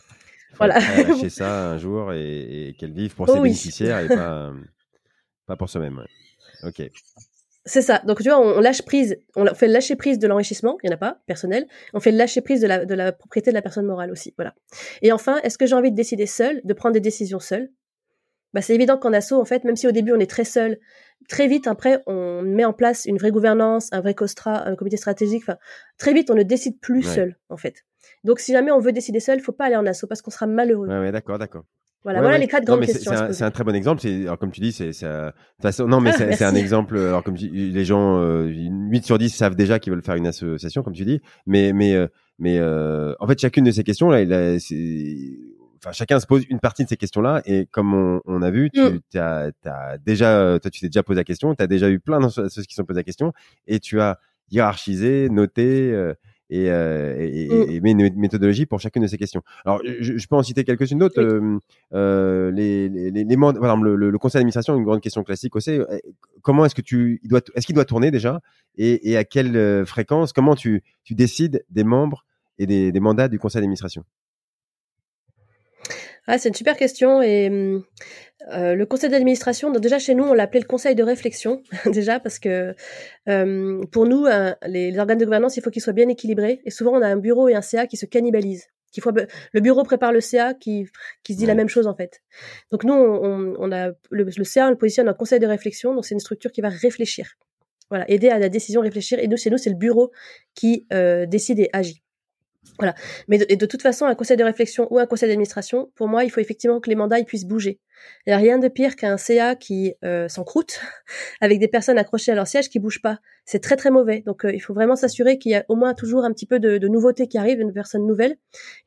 voilà. à lâcher ça un jour et, et qu'elle vive pour ses oh bénéficiaires et pas, pas pour soi-même. Ok. C'est ça. Donc, tu vois, on, lâche prise, on fait le lâcher prise de l'enrichissement, il n'y en a pas, personnel. On fait le lâcher prise de la, de la propriété de la personne morale aussi. Voilà. Et enfin, est-ce que j'ai envie de décider seul, de prendre des décisions seul bah, C'est évident qu'en asso, en fait, même si au début on est très seul, très vite après, on met en place une vraie gouvernance, un vrai COSTRA, un comité stratégique. Enfin, très vite, on ne décide plus seul, en fait. Donc, si jamais on veut décider seul, il faut pas aller en asso parce qu'on sera malheureux. Ouais, ouais d'accord, d'accord. Voilà, voilà les quatre grandes questions. C'est un, un, très bon exemple. Alors, comme tu dis, c'est. Non, mais ah, c'est un exemple. Alors, comme tu, les gens, euh, 8 sur 10 savent déjà qu'ils veulent faire une association, comme tu dis. Mais, mais, euh, mais euh, en fait, chacune de ces questions là, il a, enfin, chacun se pose une partie de ces questions-là. Et comme on, on a vu, tu mm. as, as, déjà, toi, tu t'es déjà posé la question. Tu as déjà eu plein d'associations qui sont posées la question, et tu as hiérarchisé, noté. Et, euh, et, mm. et, une méthodologie pour chacune de ces questions. Alors, je, je peux en citer quelques-unes d'autres. Euh, euh, les, les, les, les voilà, le, le, conseil d'administration, une grande question classique aussi. Euh, comment est-ce que tu, il doit, est-ce qu'il doit tourner déjà et, à quelle fréquence Comment tu, tu décides des membres et des, des mandats du conseil d'administration? Ah, c'est une super question et hum, euh, le conseil d'administration, déjà chez nous, on l'appelait le conseil de réflexion déjà parce que euh, pour nous, les, les, organes de gouvernance, il faut qu'ils soient bien équilibrés et souvent on a un bureau et un CA qui se cannibalisent. Qui faut, le bureau prépare le CA qui, qui se dit la même chose en fait. Donc nous, on, on a le, le CA, on le positionne en conseil de réflexion, donc c'est une structure qui va réfléchir. Voilà, aider à la décision, réfléchir. Et nous, chez nous, c'est le bureau qui euh, décide et agit. Voilà. Mais de, et de toute façon, un conseil de réflexion ou un conseil d'administration, pour moi, il faut effectivement que les mandats ils puissent bouger. Il n'y a rien de pire qu'un CA qui euh, s'encroute avec des personnes accrochées à leur siège qui bougent pas. C'est très très mauvais. Donc euh, il faut vraiment s'assurer qu'il y a au moins toujours un petit peu de, de nouveauté qui arrive, une personne nouvelle.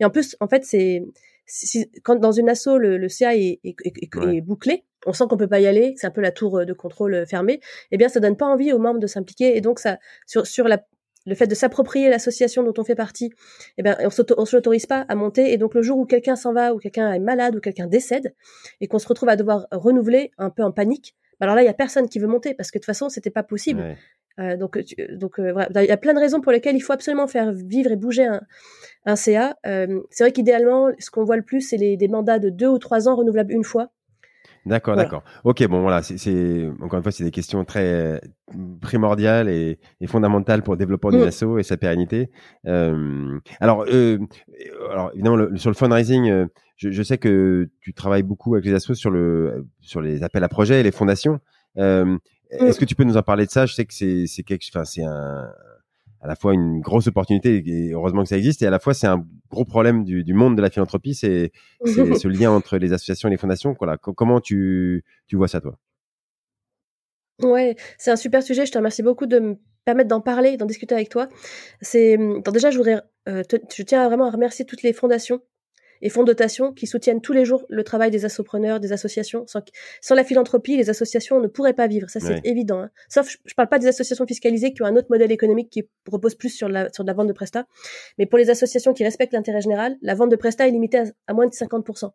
Et en plus, en fait, c'est si, quand dans une asso le, le CA est, est, est, est bouclé, on sent qu'on peut pas y aller, c'est un peu la tour de contrôle fermée, eh bien ça donne pas envie aux membres de s'impliquer et donc ça sur sur la le fait de s'approprier l'association dont on fait partie, eh ben, on ne s'autorise pas à monter. Et donc, le jour où quelqu'un s'en va, ou quelqu'un est malade, ou quelqu'un décède, et qu'on se retrouve à devoir renouveler un peu en panique, bah alors là, il y a personne qui veut monter parce que de toute façon, c'était pas possible. Euh, donc, donc euh, il y a plein de raisons pour lesquelles il faut absolument faire vivre et bouger un, un CA. Euh, c'est vrai qu'idéalement, ce qu'on voit le plus, c'est des mandats de deux ou trois ans renouvelables une fois. D'accord, d'accord. Ok, bon voilà, c'est encore une fois, c'est des questions très primordiales et, et fondamentales pour le développement d'une mm. asso et sa pérennité. Euh, alors, euh, alors évidemment, sur le fundraising, euh, je, je, sais que tu travailles beaucoup avec les assos sur le sur les appels à projets et les fondations. Euh, mm. Est-ce que tu peux nous en parler de ça? Je sais que c'est c'est quelque, enfin c'est un à la fois une grosse opportunité et heureusement que ça existe et à la fois c'est un gros problème du, du, monde de la philanthropie c'est ce lien entre les associations et les fondations voilà comment tu tu vois ça toi? Ouais c'est un super sujet je te remercie beaucoup de me permettre d'en parler d'en discuter avec toi. C'est déjà je voudrais euh, je tiens vraiment à remercier toutes les fondations et fonds de dotation qui soutiennent tous les jours le travail des assopreneurs, des associations. Sans, sans la philanthropie, les associations ne pourraient pas vivre, ça c'est évident. Hein. Sauf, je, ne parle pas des associations fiscalisées qui ont un autre modèle économique qui repose plus sur la, sur la vente de prestat, mais pour les associations qui respectent l'intérêt général, la vente de prestat est limitée à, moins de 50%.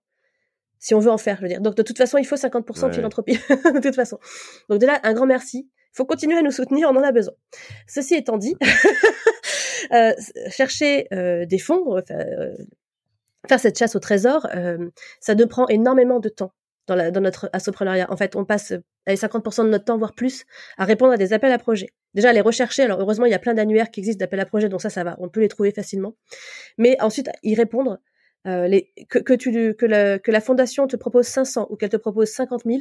Si on veut en faire, je veux dire. Donc de toute façon, il faut 50% de philanthropie, de toute façon. Donc déjà, un grand merci. Il faut continuer à nous soutenir, on en a besoin. Ceci étant dit, euh, chercher euh, des fonds, euh, faire cette chasse au trésor, euh, ça nous prend énormément de temps dans, la, dans notre assopreneuriat. En fait, on passe 50% de notre temps, voire plus, à répondre à des appels à projets. Déjà, les rechercher. Alors, heureusement, il y a plein d'annuaires qui existent d'appels à projets, donc ça, ça va. On peut les trouver facilement. Mais ensuite, y répondre. Euh, les, que, la, que la fondation te propose 500 ou qu'elle te propose 50 000,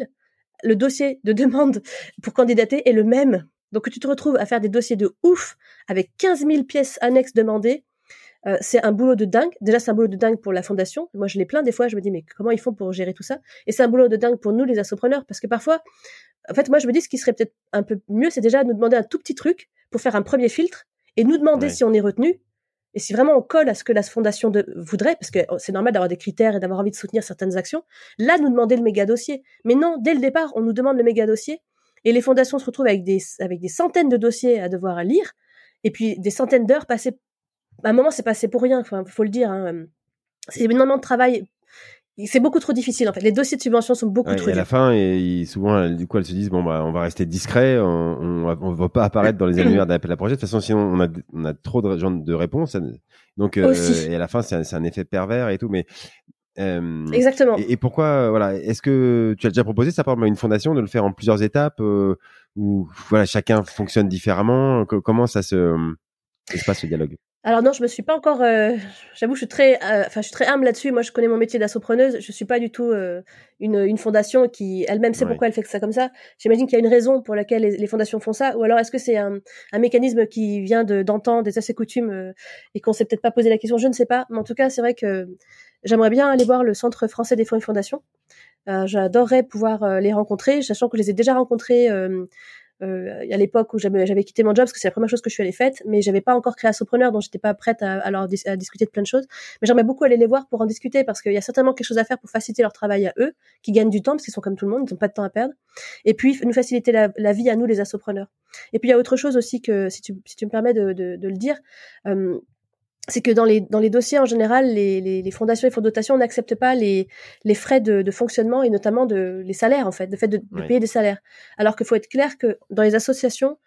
le dossier de demande pour candidater est le même. Donc, tu te retrouves à faire des dossiers de ouf avec 15 000 pièces annexes demandées euh, c'est un boulot de dingue. Déjà, c'est un boulot de dingue pour la fondation. Moi, je l'ai plein des fois. Je me dis, mais comment ils font pour gérer tout ça? Et c'est un boulot de dingue pour nous, les assopreneurs, parce que parfois, en fait, moi, je me dis, ce qui serait peut-être un peu mieux, c'est déjà de nous demander un tout petit truc pour faire un premier filtre et nous demander si on est retenu et si vraiment on colle à ce que la fondation de, voudrait, parce que oh, c'est normal d'avoir des critères et d'avoir envie de soutenir certaines actions, là, nous demander le méga dossier. Mais non, dès le départ, on nous demande le méga dossier et les fondations se retrouvent avec des, avec des centaines de dossiers à devoir lire et puis des centaines d'heures passées à un moment, c'est passé pour rien. Enfin, faut le dire. Hein. C'est énormément de travail. C'est beaucoup trop difficile en fait. Les dossiers de subvention sont beaucoup trop. Et à la fin, et souvent, du coup, elles se disent bon bah, on va rester discret, on, on, va pas apparaître dans les annuaires d'appel à projet. De toute façon, sinon, on a, on a trop de gens de réponses. Donc, euh, et à la fin, c'est un, un, effet pervers et tout. Mais euh, Exactement. Et, pourquoi, voilà, est-ce que tu as déjà proposé ça par une fondation de le faire en plusieurs étapes euh, où voilà chacun fonctionne différemment? Comment ça se, ça se passe ce dialogue? Alors non, je me suis pas encore. Euh, j'avoue, je suis très, euh, enfin, je suis très humble là-dessus. Moi, je connais mon métier d'assopreneuse. Je suis pas du tout euh, une, une fondation qui elle-même sait pourquoi elle fait ça comme ça. J'imagine qu'il y a une raison pour laquelle les, fondations font ça, ou alors est-ce que c'est un, un, mécanisme qui vient de d'antan, des assez coutumes, et qu'on s'est peut-être pas posé la question? Je ne sais pas. Mais en tout cas, c'est vrai que j'aimerais bien aller voir le Centre français des fonds et fondations. J'adorerais pouvoir les rencontrer, sachant que je les ai déjà rencontrés euh, à l'époque où j'avais quitté mon job, parce que c'est la première chose que je suis allée faire, mais j'avais pas encore créé Assopreneur, donc j'étais pas prête à, à, leur à discuter de plein de choses. Mais j'aimerais beaucoup aller les voir pour en discuter, parce qu'il y a certainement quelque chose à faire pour faciliter leur travail à eux, qui gagnent du temps, parce qu'ils sont comme tout le monde, ils n'ont pas de temps à perdre. Et puis nous faciliter la, la vie à nous, les assopreneurs. Et puis il y a autre chose aussi que, si tu, si tu me permets de, de, de le dire, euh, c'est que dans les, dans les dossiers en général, les, les, les fondations et fonds de dotation n'acceptent pas les, les frais de, de, fonctionnement et notamment de, les salaires, en fait, le fait de, payer des salaires. Alors qu'il faut être clair que dans les associations,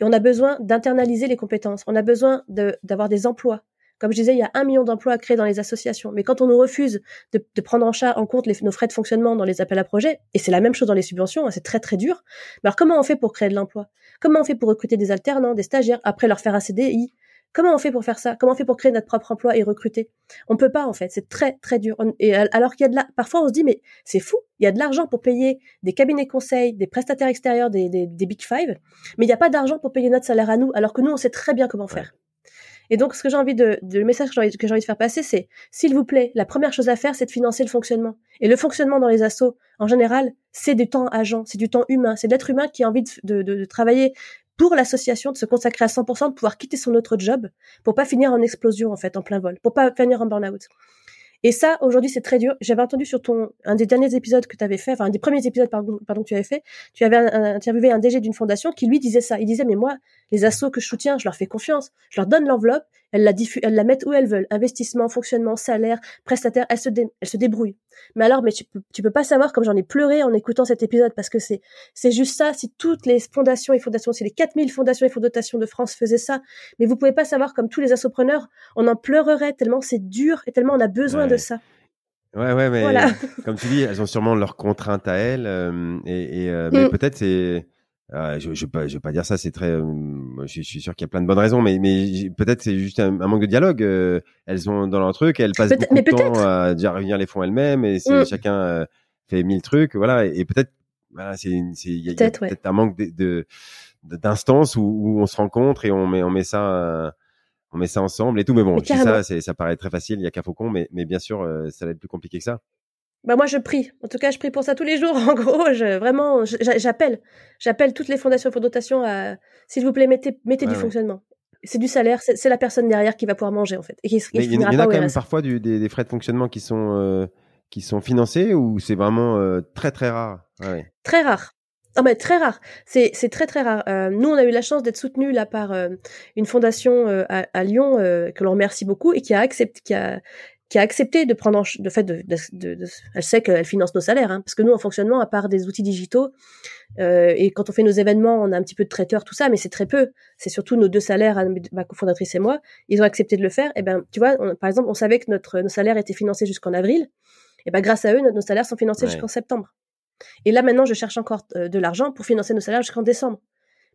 on a besoin d'internaliser les compétences, on a besoin d'avoir des emplois. Comme je disais, il y a un million d'emplois à créer dans les associations. Mais quand on nous refuse de, de prendre en, charge, en compte les, nos frais de fonctionnement dans les appels à projets, et c'est la même chose dans les subventions, hein, c'est très très dur. alors comment on fait pour créer de l'emploi? Comment on fait pour recruter des alternants, des stagiaires, après leur faire un CDI Comment on fait pour faire ça? Comment on fait pour créer notre propre emploi et recruter? On peut pas en fait, c'est très très dur. Et alors qu'il y a de la, parfois on se dit mais c'est fou, il y a de l'argent pour payer des cabinets conseils, des prestataires extérieurs, des, des, big five, mais il n'y a pas d'argent pour payer notre salaire à nous, alors que nous on sait très bien comment faire. Et donc, ce que j'ai envie de, le message que j'ai envie, de faire passer, c'est, s'il vous plaît, la première chose à faire, c'est de financer le fonctionnement. Et le fonctionnement dans les assos, en général, c'est du temps agent, c'est du temps humain, c'est l'être humain qui a envie de, de, travailler pour l'association de se consacrer à 100%, de pouvoir quitter son autre job pour pas finir en explosion en fait, en plein vol, pour pas finir en burn-out. Et ça, aujourd'hui, c'est très dur. J'avais entendu sur ton un des derniers épisodes que tu avais fait, enfin un des premiers épisodes pardon, pardon que tu avais fait, tu avais interviewé un DG d'une fondation qui lui disait ça. Il disait mais moi, les assos que je soutiens, je leur fais confiance, je leur donne l'enveloppe, elles la diffusent, elles la mettent où elles veulent, investissement, fonctionnement, salaire, prestataire, elles se elles se débrouillent. Mais alors, mais tu peux, tu peux pas savoir comme j'en ai pleuré en écoutant cet épisode parce que c'est c'est juste ça. Si toutes les fondations et fondations, si les 4000 fondations et fondations de France faisaient ça, mais vous pouvez pas savoir comme tous les assopreneurs, on en pleurerait tellement c'est dur et tellement on a besoin de ça. Ouais, ouais, mais comme tu dis, elles ont sûrement leurs contraintes à elles. Euh, et, euh, mais mm. peut-être c'est. Euh, je, je, vais pas, dire ça, c'est très. je, suis sûr qu'il y a plein de bonnes raisons, mais, mais peut-être c'est juste un, manque de dialogue. elles sont dans leur truc, elles passent beaucoup de temps à dire réunir les fonds elles-mêmes, et mm. chacun fait mille trucs, voilà. Et, peut-être, voilà, c'est il y a peut-être un manque de d'instances où, où, on se rencontre et on met on met ça on met ça ensemble et tout. Mais bon, ça, ça paraît très facile, il y a qu'à Faucon, mais, mais bien sûr, euh, ça va être plus compliqué que ça. Bah moi je prie. En tout cas, je prie pour ça tous les jours. En gros, je, vraiment, j'appelle, j'appelle toutes les fondations pour dotation à, s'il vous plaît, mettez, mettez du fonctionnement. C'est du salaire, c'est la personne derrière qui va pouvoir manger en fait. Et il y, en a quand même parfois du, des, frais de fonctionnement qui sont euh, qui sont financés ou c'est vraiment euh, très très rare? Très rare. Ah très rare. C'est c'est très très rare. Euh, nous on a eu la chance d'être soutenus là par euh, une fondation euh, à, à, Lyon que l'on remercie beaucoup et qui a accepté qui a qui a accepté de prendre en de fait de, de, de, elle sait qu'elle finance nos salaires hein, parce que nous en fonctionnement à part des outils digitaux et quand on fait nos événements on a un petit peu de traiteurs tout ça mais c'est très peu. C'est surtout nos deux salaires ma cofondatrice et moi. Ils ont accepté de le faire. Et ben tu vois par exemple on savait que notre nos salaires étaient financés jusqu'en avril. Et ben grâce à eux nos, salaires sont financés jusqu'en septembre. Et là, maintenant, je cherche encore euh, de l'argent pour financer nos salaires jusqu'en décembre.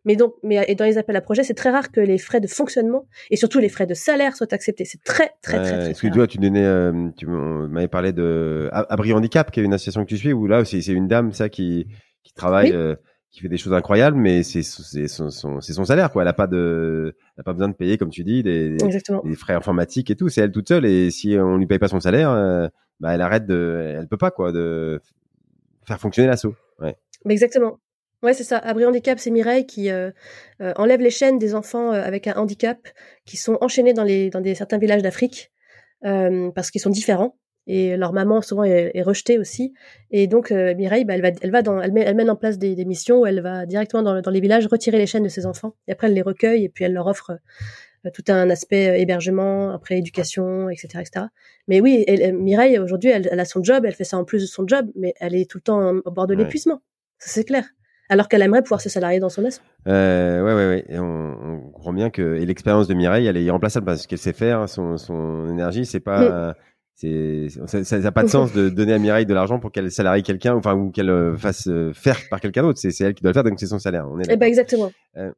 Mais donc, mais et dans les appels à projets, c'est très rare que les frais de fonctionnement et surtout les frais de salaire soient acceptés. C'est très, très, très, très. Est-ce que tu tu donnais, euh, tu m'avais parlé de Abri Handicap, qui est une association que tu suis, où là, c'est une dame, ça, qui, qui travaille, euh, qui fait des choses incroyables, mais c'est son, son, son, salaire, quoi. Elle a pas de, elle a pas besoin de payer, comme tu dis, des, des frais informatiques et tout. C'est elle toute seule. Et si on lui paye pas son salaire, bah, elle arrête de, elle peut pas, quoi, de faire fonctionner l'assaut. Ouais. Mais exactement. Ouais, c'est ça. Abri Handicap, c'est Mireille qui euh, euh, enlève les chaînes des enfants euh, avec un handicap qui sont enchaînés dans, les, dans des, certains villages d'Afrique parce qu'ils sont différents et leur maman souvent est, rejetée aussi. Et donc Mireille, bah, elle va, elle va dans, elle, met, elle mène en place des, des, missions où elle va directement dans, dans les villages retirer les chaînes de ses enfants. Et après, elle les recueille et puis elle leur offre euh, tout un aspect euh, hébergement, après éducation, etc., etc. Mais oui, elle, Mireille aujourd'hui, elle, elle, a son job, elle fait ça en plus de son job, mais elle est tout le temps au bord de l'épuisement. Ça c'est clair. Alors qu'elle aimerait pouvoir se salarier dans son asso. Euh, ouais, ouais, ouais. Et on, on comprend bien que et l'expérience de Mireille, elle est irremplaçable parce qu'elle sait faire. Hein, son, son énergie, c'est pas. Mm. C'est, ça n'a pas de sens de donner à Mireille de l'argent pour qu'elle salarie quelqu'un, enfin ou qu'elle euh, fasse faire par quelqu'un d'autre. C'est, elle qui doit le faire, donc c'est son salaire. On est eh ben exactement. Euh,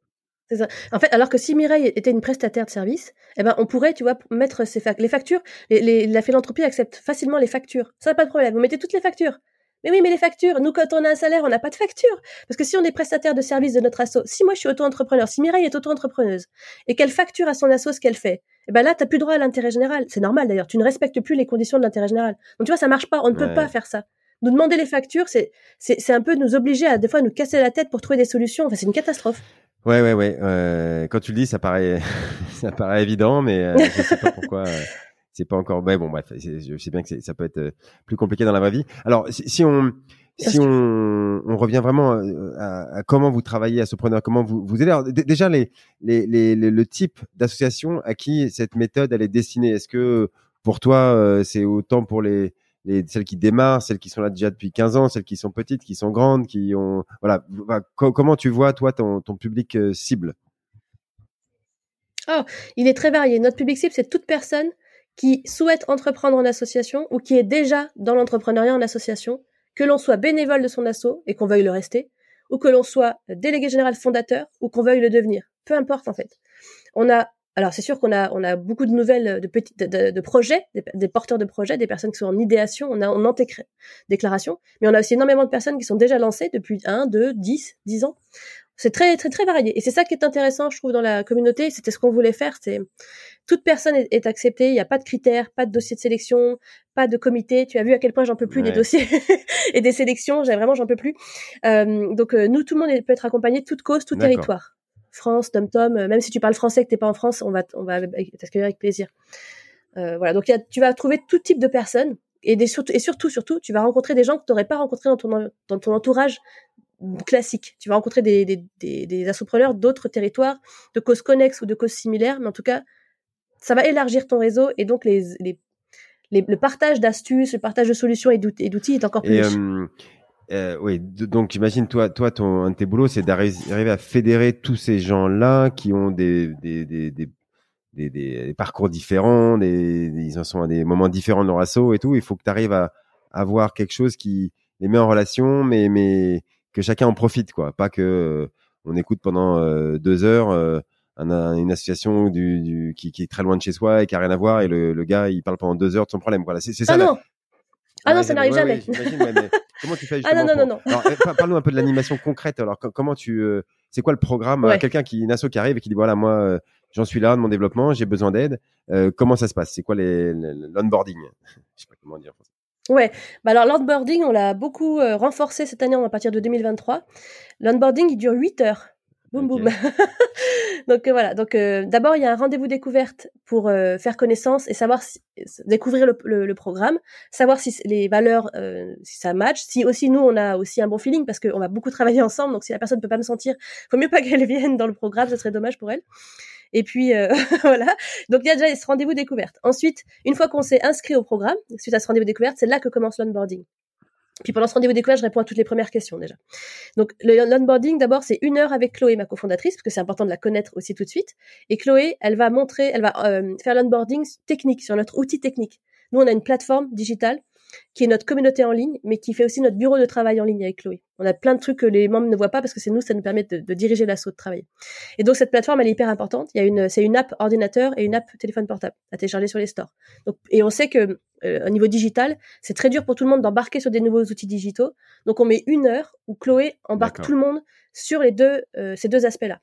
en fait, alors que si Mireille était une prestataire de service, eh ben, on pourrait, tu vois, mettre ces les factures. Les, la philanthropie accepte facilement les factures. Ça n'a pas de problème. Vous mettez toutes les factures. Mais oui, mais les factures. Nous, quand on a un salaire, on n'a pas de facture. Parce que si on est prestataire de service de notre asso, si moi je suis auto-entrepreneur, si Mireille est auto-entrepreneuse, et qu'elle facture à son asso ce qu'elle fait, eh ben là, t'as plus droit à l'intérêt général. C'est normal d'ailleurs. Tu ne respectes plus les conditions de l'intérêt général. Donc tu vois, ça marche pas. On ne peut pas faire ça. Nous demander les factures, c'est, c'est, un peu nous obliger à des fois nous casser la tête pour trouver des solutions. Enfin, c'est une catastrophe. Ouais, ouais, ouais. Euh, quand tu le dis, ça paraît, ça paraît évident, mais euh, je sais pas pourquoi. Euh, c'est pas encore. Ouais, bon, bref, je sais bien que ça peut être euh, plus compliqué dans la vraie vie. Alors, si, si on, si on, on, revient vraiment euh, à, à, comment vous travaillez à Sopreneur, comment vous vous aidez. Alors, déjà, les, les, les, le type d'association à qui cette méthode elle est destinée. Est-ce que pour toi, c'est autant pour les les, celles qui démarrent, celles qui sont là déjà depuis 15 ans, celles qui sont petites, qui sont grandes, qui ont voilà. comment tu vois toi ton, ton public euh, cible? Oh, il est très varié. Notre public cible, c'est toute personne qui souhaite entreprendre en association ou qui est déjà dans l'entrepreneuriat en association, que l'on soit bénévole de son asso et qu'on veuille le rester, ou que l'on soit délégué général fondateur ou qu'on veuille le devenir. Peu importe en fait. On a alors c'est sûr qu'on a beaucoup de nouvelles de petits de, projets, des, porteurs de projets, des personnes qui sont en idéation, on a en déclaration, mais on a aussi énormément de personnes qui sont déjà lancées depuis 1, 2, 10, 10 ans. C'est très très très varié et c'est ça qui est intéressant je trouve dans la communauté, c'était ce qu'on voulait faire, c'est toute personne est, acceptée, il n'y a pas de critères, pas de dossier de sélection, pas de comité. Tu as vu à quel point j'en peux plus des dossiers et des sélections, j'ai vraiment j'en peux plus. Euh, donc euh, nous tout le monde peut être accompagné, toute cause, tout territoire. France, Tom Tom, euh, même si tu parles français et que t'es pas en France, on va, on va t'accueillir avec plaisir. voilà, donc tu vas trouver tout type de personnes et, des, surtout, et surtout, surtout, tu vas rencontrer des gens que tu n'aurais pas rencontrés dans ton, dans ton entourage classique. Tu vas rencontrer des, des, des, des assopreneurs d'autres territoires, de causes connexes ou de causes similaires, mais en tout cas, ça va élargir ton réseau et donc les, les, le partage d'astuces, le partage de solutions et d'outils est encore plus et, euh, euh, oui, donc j'imagine toi, toi, ton un de tes boulots, c'est d'arriver à fédérer tous ces gens-là qui ont des des, des, des, des, des parcours différents, des, ils en sont à des moments différents de leur assaut et tout. Il faut que tu arrives à avoir quelque chose qui les met en relation, mais mais que chacun en profite, quoi. Pas que euh, on écoute pendant euh, deux heures euh, une association du, du qui, qui, est très loin de chez soi et qui a rien à voir et le, le gars il parle pendant deux heures de son problème. Voilà, c'est ça. Ah non, ah non, ça n'arrive jamais. comment tu fais Ah non, non, non. Alors, parle-nous un peu de l'animation concrète. Alors, comment tu, c'est quoi le programme? Quelqu'un qui, une asso qui arrive et qui dit voilà, moi, j'en suis là de mon développement, j'ai besoin d'aide. comment ça se passe? C'est quoi l'onboarding? Je sais pas comment dire. Ouais, bah alors l'onboarding, on l'a beaucoup euh, renforcé cette année à partir de 2023. L'onboarding, il dure 8 heures. Boum boum. donc euh, voilà. Donc euh, d'abord il y a un rendez-vous découverte pour faire connaissance et savoir si, découvrir le, le, programme, savoir si les valeurs si ça match, si aussi nous on a aussi un bon feeling parce qu'on va beaucoup travailler ensemble. Donc si la personne ne peut pas me sentir, faut mieux pas qu'elle vienne dans le programme, ce serait dommage pour elle. Et puis euh, voilà. Donc il y a déjà ce rendez-vous découverte. Ensuite, une fois qu'on s'est inscrit au programme, suite à ce rendez-vous découverte, c'est là que commence l'onboarding. Puis pendant ce rendez-vous découverte, je réponds à toutes les premières questions déjà. Donc l'onboarding, d'abord, c'est une heure avec Chloé, ma cofondatrice, parce que c'est important de la connaître aussi tout de suite. Et Chloé, elle va montrer, elle va euh, faire l'onboarding technique sur notre outil technique. Nous, on a une plateforme digitale qui est notre communauté en ligne, mais qui fait aussi notre bureau de travail en ligne avec Chloé. On a plein de trucs que les membres ne voient pas parce que c'est nous, ça nous permet de, de diriger l'assaut de travail. Et donc cette plateforme, elle est hyper importante. Il y a une, c'est une app ordinateur et une app téléphone portable à télécharger sur les stores. Donc, et on sait que euh, au niveau digital, c'est très dur pour tout le monde d'embarquer sur des nouveaux outils digitaux. Donc on met une heure où Chloé embarque tout le monde sur les deux, euh, ces deux aspects-là.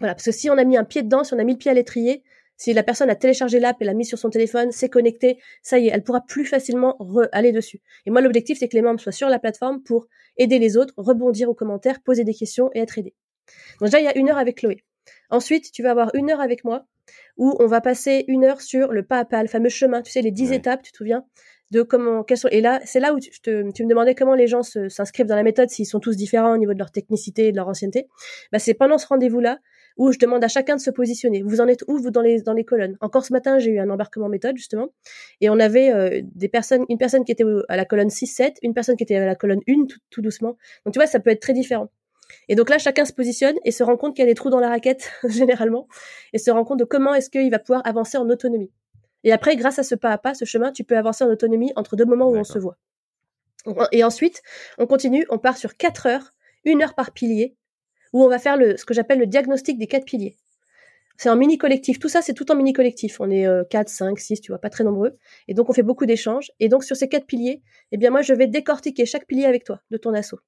Voilà, parce que si on a mis un pied dedans, si on a mis le pied à l'étrier, si la personne a téléchargé l'app et l'a mis sur son téléphone, s'est connectée, ça y est, elle pourra plus facilement aller dessus. Et moi, l'objectif, c'est que les membres soient sur la plateforme pour aider les autres, rebondir aux commentaires, poser des questions et être aidés. Donc déjà, il y a une heure avec Chloé. Ensuite, tu vas avoir une heure avec moi où on va passer une heure sur le pas à pas, le fameux chemin, tu sais, les dix étapes, tu te souviens de comment, quelles sont, et là, c'est là où tu, me demandais comment les gens s'inscrivent dans la méthode, s'ils sont tous différents au niveau de leur technicité et de leur ancienneté. Bah, c'est pendant ce rendez-vous-là où je demande à chacun de se positionner. Vous en êtes où vous dans les dans les colonnes? Encore ce matin, j'ai eu un embarquement méthode justement, et on avait euh, des personnes, une personne qui était à la colonne 6-7, une personne qui était à la colonne 1 tout, doucement. Donc tu vois, ça peut être très différent. Et donc là, chacun se positionne et se rend compte qu'il y a des trous dans la raquette généralement, et se rend compte de comment est-ce qu'il va pouvoir avancer en autonomie. Et après, grâce à ce pas à pas, ce chemin, tu peux avancer en autonomie entre deux moments où on se voit. Et ensuite, on continue, on part sur 4 heures, une heure par pilier, où on va faire le, ce que j'appelle le diagnostic des quatre piliers. C'est en mini collectif. Tout ça, c'est tout en mini collectif. On est 4, 5, 6, tu vois, pas très nombreux. Et donc, on fait beaucoup d'échanges. Et donc, sur ces quatre piliers, eh bien, moi, je vais décortiquer chaque pilier avec toi, de ton assaut.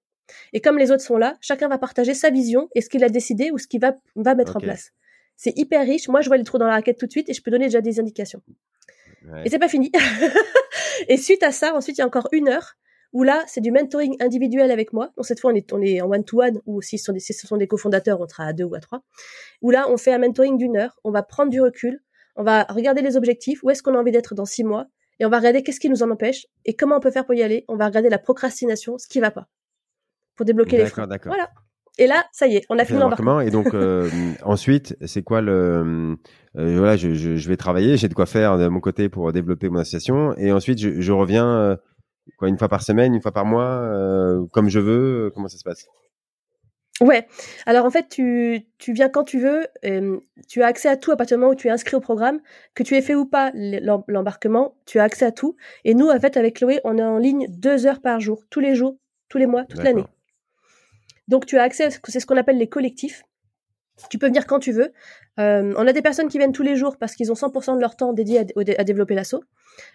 Et comme les autres sont là, chacun va partager sa vision et ce qu'il a décidé ou ce qu'il va, va mettre en place. C'est hyper riche. Moi, je vois les trous dans la raquette tout de suite et je peux donner déjà des indications. Et c'est pas fini. et suite à ça, ensuite, il y a encore une heure où là, c'est du mentoring individuel avec moi. Donc cette fois, on est, on est en one-to-one, ou si ce sont des, si ce sont des cofondateurs, on sera à deux ou à trois. Où là, on fait un mentoring d'une heure, on va prendre du recul, on va regarder les objectifs, où est-ce qu'on a envie d'être dans six mois, et on va regarder qu'est-ce qui nous en empêche, et comment on peut faire pour y aller. On va regarder la procrastination, ce qui va pas, pour débloquer les freins. Voilà. Et là, ça y est, on a fini l'embarquement. Et donc euh, ensuite, c'est quoi le euh, voilà, je, je, je, vais travailler, j'ai de quoi faire de mon côté pour développer mon association, et ensuite je, je reviens euh, quoi, une fois par semaine, une fois par mois, euh, comme je veux euh, Comment ça se passe? Ouais. Alors en fait, tu, tu viens quand tu veux. Euh, tu as accès à tout à partir du moment où tu es inscrit au programme, que tu aies fait ou pas l'embarquement, tu as accès à tout. Et nous, en fait, avec Chloé, on est en ligne deux heures par jour, tous les jours, tous les mois, toute l'année. Donc tu as accès, c'est ce qu'on appelle les collectifs. Tu peux venir quand tu veux. Euh, on a des personnes qui viennent tous les jours parce qu'ils ont 100% de leur temps dédié à, développer l'assaut.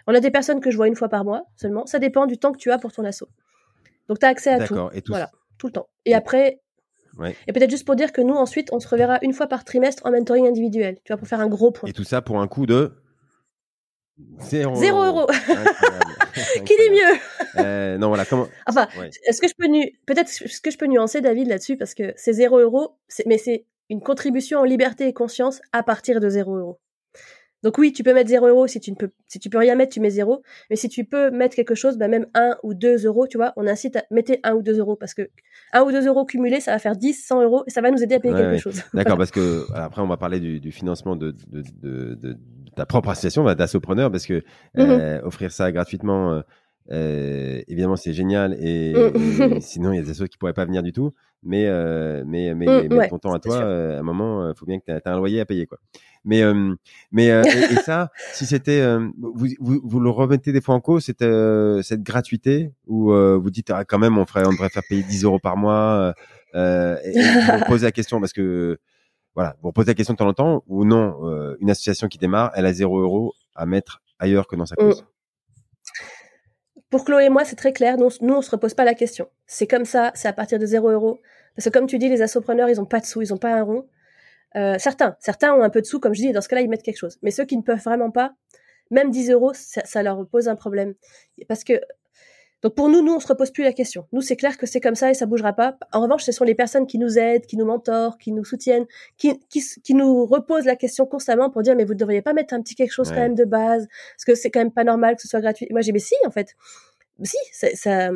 On a des personnes que je vois une fois par mois seulement. Ça dépend du temps que tu as pour ton assaut. Donc tu as accès à tout. Et tout. Voilà, tout le temps. Et après, et peut-être juste pour dire que nous, ensuite, on se reverra une fois par trimestre en mentoring individuel. Tu vois, pour faire un gros point. Et tout ça pour un coût de Zéro, Zéro euro. Qui dit mieux? Euh, Non, voilà. Comment Enfin, est-ce que je peux nu... peut-être ce que je peux nuancer David là-dessus? Parce que c'est zéro euro, mais c'est une contribution en liberté et conscience à partir de 0 euros. Donc oui, tu peux mettre 0 euros si tu ne peux, si tu peux rien mettre, tu mets 0. Mais si tu peux mettre quelque chose, bah même 1 ou 2 euros, tu vois, on incite à mettre 1 ou 2 euros parce que 1 ou 2 euros cumulés, ça va faire 10, 100 euros et ça va nous aider à payer quelque chose. D'accord, parce que après on va parler du, du financement de, de, de, de, ta propre association, bah, d'assopreneur, parce que mmh euh, offrir ça gratuitement, euh, euh, évidemment, c'est génial. Et, mm. sinon, il y a des assos qui pourraient pas venir du tout. Mais, euh, mais, mais, mm, mais, ton temps à toi, euh, à un moment, il faut bien que tu aies un loyer à payer, quoi. Mais, mais et, ça, si c'était, vous, vous, vous, le remettez des fois en cause, cette, cette gratuité, ou vous dites ah, quand même, on ferait, on devrait faire payer 10 euros par mois. et, vous posez la question parce que voilà, vous posez la question de temps en temps, ou non, une association qui démarre, elle a 0 euros à mettre ailleurs que dans sa cause? Mm. Pour Chloé et moi, c'est très clair. Nous, on se repose pas la question. C'est comme ça, c'est à partir de 0 euros. Parce que comme tu dis, les assopreneurs, ils ont pas de sous, ils ont pas un rond. Euh, certains, certains ont un peu de sous, comme je dis, et dans ce cas-là, ils mettent quelque chose. Mais ceux qui ne peuvent vraiment pas, même 10 euros, ça, ça leur pose un problème. Parce que donc pour nous, nous, on se repose plus la question. Nous, c'est clair que c'est comme ça et ça bougera pas. En revanche, ce sont les personnes qui nous aident, qui nous mentorent, qui nous soutiennent, qui, qui, qui nous reposent la question constamment pour dire mais vous ne devriez pas mettre un petit quelque chose quand même de base parce que c'est quand même pas normal que ce soit gratuit. moi, j'ai mais si en fait, si, ça,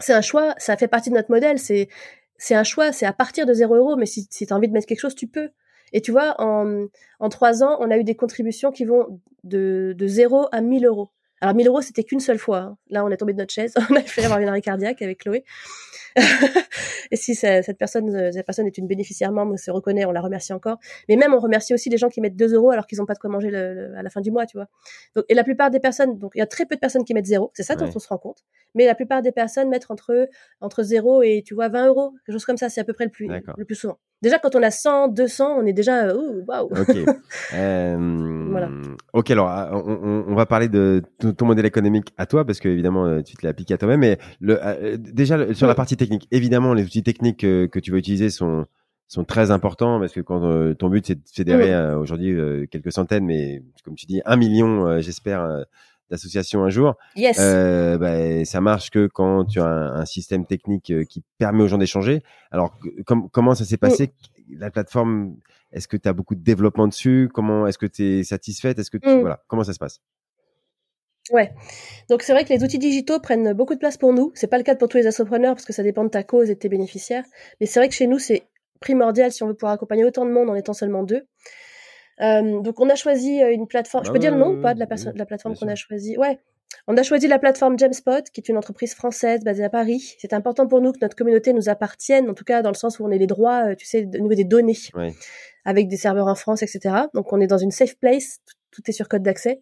c'est un choix, ça fait partie de notre modèle. C'est c'est un choix, c'est à partir de 0 euros. Mais si, si tu as envie de mettre quelque chose, tu peux. Et tu vois, en, en trois ans, on a eu des contributions qui vont de, de 0 à 1000 euros. Alors 1000 euros, c'était qu'une seule fois. Hein. Là, on est tombé de notre chaise. On a fait avoir une arrêt cardiaque avec Chloé. Et si cette personne, euh, cette personne est une bénéficiaire membre, on se reconnaît, on la remercie encore. Mais même, on remercie aussi les gens qui mettent 2 euros alors qu'ils n'ont pas de quoi manger à la fin du mois, tu vois. Donc, et la plupart des personnes, donc il y a très peu de personnes qui mettent 0. C'est ça dont on se rend compte. Mais la plupart des personnes mettent entre entre 0 et tu vois 20 euros, quelque chose comme ça. C'est à peu près le plus le plus souvent. Déjà, quand on a 100, 200, on est déjà euh, waouh. Ok. euh, voilà. Ok, alors ah, on, on, va parler de ton modèle économique à toi parce que évidemment tu te l'as appliqué à toi-même. Mais le, euh, déjà sur la partie évidemment les outils techniques que, tu vas utiliser sont sont très importants parce que quand ton but c'est de fédérer aujourd'hui quelques centaines, mais comme tu dis un million, j'espère d'associations un jour. Yes. Euh, bah, ça marche que quand tu as un, système technique euh, qui permet aux gens d'échanger. Alors, comment ça s'est passé? Mm. La plateforme, est-ce que tu as beaucoup de développement dessus? Comment est-ce que tu es satisfaite? Est-ce que tu, mm. voilà, comment ça se passe? Ouais. Donc c'est vrai que les outils digitaux prennent beaucoup de place pour nous. C'est pas le cas pour tous les assopreneurs parce que ça dépend de ta cause et de tes bénéficiaires. Mais c'est vrai que chez nous c'est primordial si on veut pouvoir accompagner autant de monde en étant seulement deux. Euh, donc on a choisi euh, une plateforme. je peux dire le nom ou pas de la, de la plateforme qu'on a choisi? Ouais. On a choisi la plateforme Jamspot, qui est une entreprise française basée à Paris. C'est important pour nous que notre communauté nous appartienne, en tout cas dans le sens où on ait les droits, euh, tu sais, au niveau des données, avec des serveurs en France, etc. Donc on est dans une safe place, tout est sur code d'accès.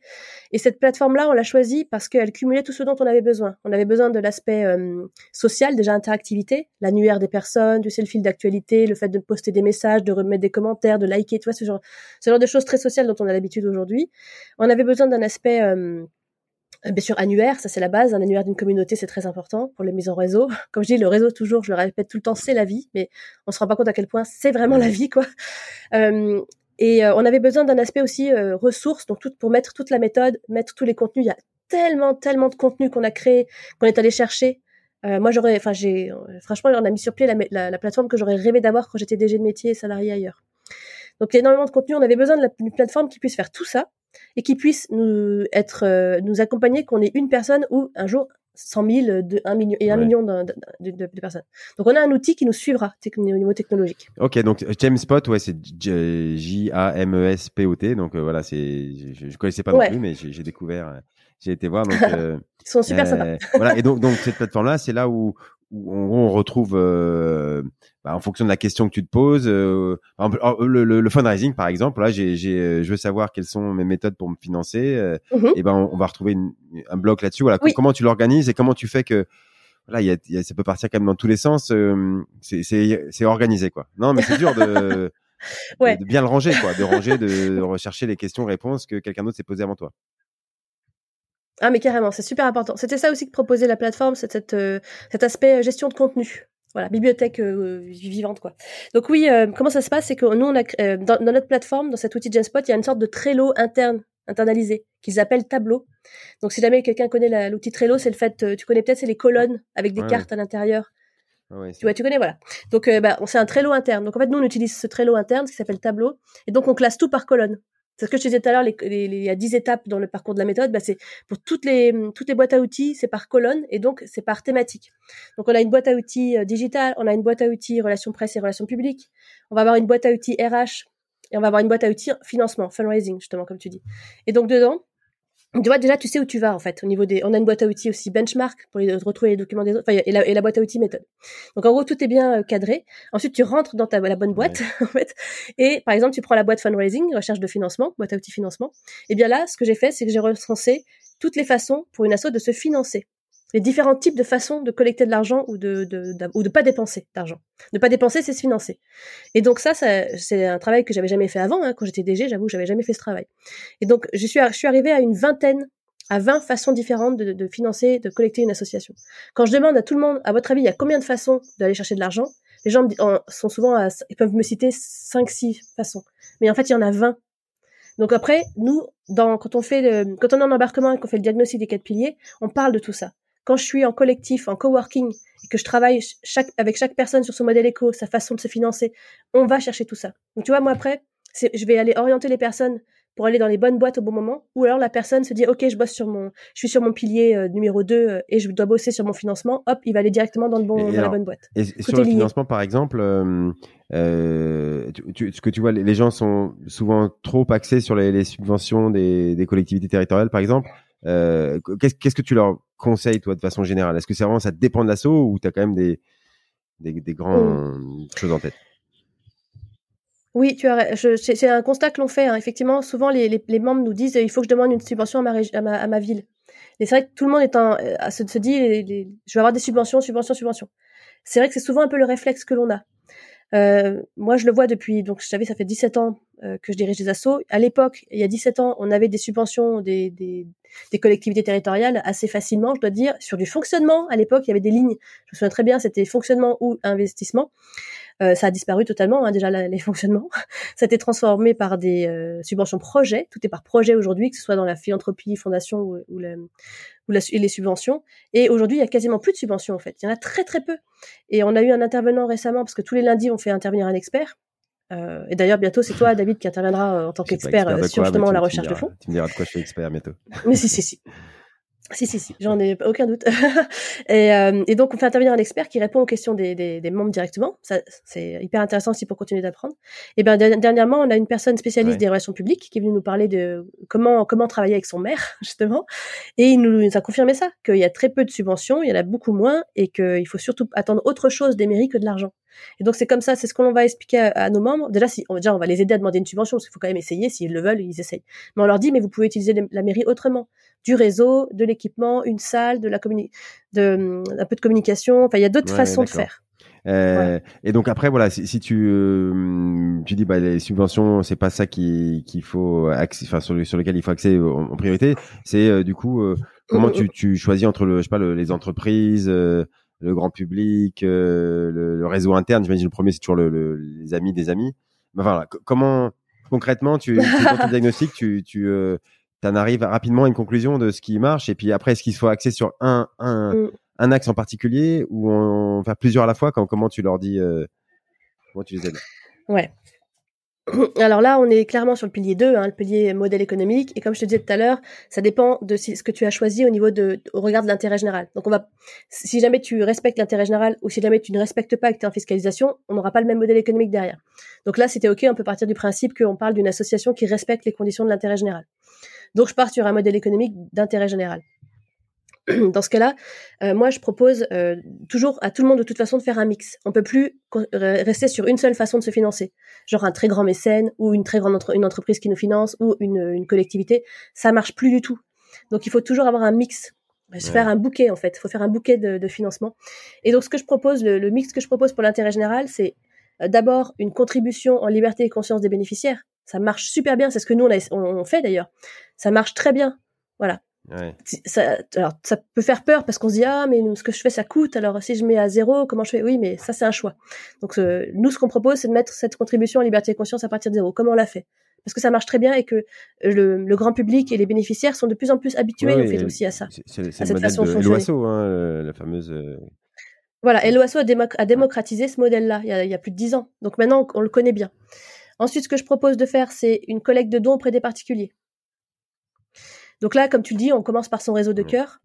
Et cette plateforme-là, on l'a choisie parce qu'elle cumulait tout ce dont on avait besoin. On avait besoin de l'aspect euh, social, déjà interactivité, l'annuaire des personnes, le fil d'actualité, le fait de poster des messages, de remettre des commentaires, de liker, tu vois, ce genre, ce genre de choses très sociales dont on a l'habitude aujourd'hui. On avait besoin d'un aspect... Euh, bien sûr, annuaire, ça c'est la base. Un annuaire d'une communauté, c'est très important pour les mises en réseau. Comme je dis, le réseau, toujours, je le répète tout le temps, c'est la vie, mais on se rend pas compte à quel point c'est vraiment la vie, quoi. Euh, et euh, on avait besoin d'un aspect aussi euh, ressources, donc tout, pour mettre toute la méthode, mettre tous les contenus. Il y a tellement, tellement de contenus qu'on a créé, qu'on est allé chercher. Euh, moi, j'aurais, enfin, j'ai, franchement, on a mis sur pied la, la, plateforme que j'aurais rêvé d'avoir quand j'étais DG de métier et salarié ailleurs. Donc, il y a énormément de contenu. On avait besoin d'une plateforme qui puisse faire tout ça et qui puisse nous être, nous accompagner, qu'on ait une personne ou un jour 100 000 de 1 million, et 1 million de, de, de, personnes. Donc on a un outil qui nous suivra au niveau technologique. Ok, donc Jamespot, ouais, c'est J-A-M-E-S-P-O-T. Donc euh, voilà, c'est, je, ne connaissais pas non plus, mais j'ai découvert, euh, j'ai été voir. Donc, euh, Ils sont super sympas. voilà, et donc, donc cette plateforme-là, c'est là où, où on, retrouve, euh, bah, en fonction de la question que tu te poses, euh, oh, le, le, fundraising par exemple, là, j'ai, j'ai, je veux savoir quelles sont mes méthodes pour me financer, euh, mhm. et ben on, va retrouver un bloc là-dessus. Voilà, comment tu l'organises et comment tu fais que voilà, y a, y a, ça peut partir quand même dans tous les sens. Euh, c'est, c'est, c'est organisé quoi. Non, mais c'est dur de, ouais. de, bien le ranger quoi, de ranger, de rechercher les questions-réponses que quelqu'un d'autre s'est posé avant toi. Ah mais carrément, c'est super important. C'était ça aussi que proposait la plateforme, c'est cette, euh, cet aspect euh, gestion de contenu. Voilà, bibliothèque euh, vivante quoi. Donc oui, comment ça se passe, c'est que nous on a dans, dans, notre plateforme, dans cet outil Genspot, il y a une sorte de Trello interne internalisé qu'ils appellent Tableau. Donc si jamais quelqu'un connaît l'outil Trello, c'est le fait, tu connais peut-être, c'est les colonnes avec des cartes à l'intérieur. Ouais, tu vois, tu connais, voilà. Donc, bah, c'est un Trello interne. Donc, en fait, nous, on utilise ce Trello interne, qui s'appelle Tableau, et donc on classe tout par colonne C'est ce que je disais tout à l'heure, il y a 10 étapes dans le parcours de la méthode. Bah, c'est pour toutes les, toutes les boîtes à outils, c'est par colonne et donc c'est par thématique. Donc on a une boîte à outils euh, digitale, on a une boîte à outils relations presse et relations publiques, on va avoir une boîte à outils RH et on va avoir une boîte à outils financement, fundraising justement comme tu dis. Et donc dedans, tu vois déjà tu sais où tu vas en fait au niveau des on a une boîte à outils aussi benchmark pour retrouver les documents des autres enfin, et, la, et la boîte à outils méthode. Donc en gros tout est bien euh, cadré. Ensuite tu rentres dans ta la bonne boîte en fait. Et par exemple tu prends la boîte fundraising recherche de financement boîte à outils financement. Et bien là ce que j'ai fait c'est que j'ai recensé toutes les façons pour une asso de se financer les différents types de façons de collecter de l'argent ou de, de, ou de pas dépenser d'argent. Ne pas dépenser, c'est se financer. Et donc ça, ça c'est un travail que j'avais jamais fait avant. Hein. Quand j'étais DG, j'avoue, j'avais jamais fait ce travail. Et donc je suis, je suis arrivée à une vingtaine, à 20 façons différentes de, de financer, de collecter une association. Quand je demande à tout le monde, à votre avis, il y a combien de façons d'aller chercher de l'argent Les gens sont souvent, à, ils peuvent me citer 5-6 façons. Mais en fait, il y en a 20 donc après, nous, dans, quand on fait le, quand on est en embarquement et qu'on fait le diagnostic des quatre piliers, on parle de tout ça quand je suis en collectif, en coworking, et que je travaille chaque, avec chaque personne sur son modèle éco, sa façon de se financer, on va chercher tout ça. Donc tu vois, moi après, je vais aller orienter les personnes pour aller dans les bonnes boîtes au bon moment, ou alors la personne se dit ok je bosse sur mon, je suis sur mon pilier euh, numéro 2 euh, et je dois bosser sur mon financement, hop il va aller directement dans le bon, dans la bonne boîte. Et, sur le financement par exemple, euh, ce que tu vois les, gens sont souvent trop axés sur les, subventions des, des collectivités territoriales par exemple. Euh, qu'est-ce que tu leur conseilles, toi, de façon générale? Est-ce que c'est vraiment ça dépend de l'assaut ou tu as quand même des, des, des grandes mmh. choses en tête? Oui, tu as, c'est un constat que l'on fait. Hein. Effectivement, souvent les, les, les, membres nous disent il faut que je demande une subvention à ma, à ma, à ma ville. Et c'est vrai que tout le monde est en, à se, se dit je vais avoir des subventions, subventions, subventions. C'est vrai que c'est souvent un peu le réflexe que l'on a. Euh, moi, je le vois depuis, donc je savais, ça fait 17 ans euh, que je dirige des assos. À l'époque, il y a 17 ans, on avait des subventions des, des, des, collectivités territoriales assez facilement, je dois dire, sur du fonctionnement. À l'époque, il y avait des lignes, je me souviens très bien, c'était fonctionnement ou investissement. Euh, ça a disparu totalement, hein, déjà les fonctionnements. ça a été transformé par des euh, subventions projets. Tout est par projet aujourd'hui, que ce soit dans la philanthropie, fondation ou, ou, ou les subventions. Et aujourd'hui, il y a quasiment plus de subventions en fait. Il y en a très très peu. Et on a eu un intervenant récemment, parce que tous les lundis, on fait intervenir un expert. Euh, et d'ailleurs, bientôt, c'est toi, David, qui interviendra euh, en tant qu'expert euh, sur justement la recherche de fonds. Tu me diras de quoi je suis expert bientôt. Mais si, si, si. Si, si, si, j'en ai aucun doute. et, euh, et, donc, on fait intervenir un expert qui répond aux questions des, des, des membres directement. Ça, c'est hyper intéressant aussi pour continuer d'apprendre. Et bien, dernièrement, on a une personne spécialiste des relations publiques qui est venue nous parler de comment comment travailler avec son maire, justement. Et il nous, a confirmé ça, qu'il y a très peu de subventions, il y en a beaucoup moins, et qu'il faut surtout attendre autre chose des mairies que de l'argent. Et donc, c'est comme ça, c'est ce qu'on va expliquer à, nos membres. Déjà, si, on, déjà, on va les aider à demander une subvention, parce qu'il faut quand même essayer. S'ils le veulent, ils essayent. Mais on leur dit, mais vous pouvez utiliser la mairie autrement du réseau, de l'équipement, une salle, de la de un peu de communication. Enfin, il y a d'autres façons de faire. Euh, Et donc après voilà, si, tu euh, tu dis bah les subventions c'est pas ça qui qu'il faut enfin sur, sur lequel il faut accéder en, priorité, c'est euh, du coup euh, comment mm, mm, tu, mm. tu choisis entre le je sais pas les entreprises, le grand public, le, réseau interne. J'imagine le premier c'est toujours le, les amis des amis. Mais voilà, comment concrètement tu, tu dans ton diagnostic tu tu tu en arrives rapidement à une conclusion de ce qui marche et puis après est-ce qu'il faut axer sur un un, mm. un axe en particulier ou on faire plusieurs à la fois? Quand, comment tu leur dis euh, comment tu les aides? Ouais alors là, on est clairement sur le pilier 2, hein, le pilier modèle économique. Et comme je te disais tout à l'heure, ça dépend de ce que tu as choisi au niveau de, au regard de l'intérêt général. Donc on va, si jamais tu respectes l'intérêt général ou si jamais tu ne respectes pas que tu es en fiscalisation, on n'aura pas le même modèle économique derrière. Donc là, c'était ok, on peut partir du principe qu'on parle d'une association qui respecte les conditions de l'intérêt général. Donc je pars sur un modèle économique d'intérêt général. Dans ce cas-là, euh, moi je propose euh, toujours à tout le monde de toute façon de faire un mix. On peut plus rester sur une seule façon de se financer, genre un très grand mécène ou une très grande une entreprise qui nous finance ou une, une collectivité. Ça marche plus du tout. Donc il faut toujours avoir un mix se faire un bouquet en fait. Il faut faire un bouquet de, de, financement. Et donc ce que je propose, le, le mix que je propose pour l'intérêt général, c'est euh, d'abord une contribution en liberté et conscience des bénéficiaires. Ça marche super bien. C'est ce que nous on, on fait d'ailleurs ça marche très bien. Voilà. Ça, alors, ça peut faire peur parce qu'on se dit ah mais ce que je fais ça coûte. Alors si je mets à zéro comment je fais? Oui mais ça c'est un choix. Donc euh, nous ce qu'on propose c'est de mettre cette contribution en liberté et conscience à partir de zéro. Comment on l'a fait? Parce que ça marche très bien et que le, grand public et les bénéficiaires sont de plus en plus habitués en fait aussi à ça c'est le cette façon de, l'OASO hein, la fameuse euh, voilà et l'OASO a, démocratisé ce modèle là il y a, il y a plus de dix ans. Donc maintenant on le connaît bien. Ensuite, ce que je propose de faire, c'est une collecte de dons auprès des particuliers. Donc là, comme tu le dis, on commence par son réseau de cœur.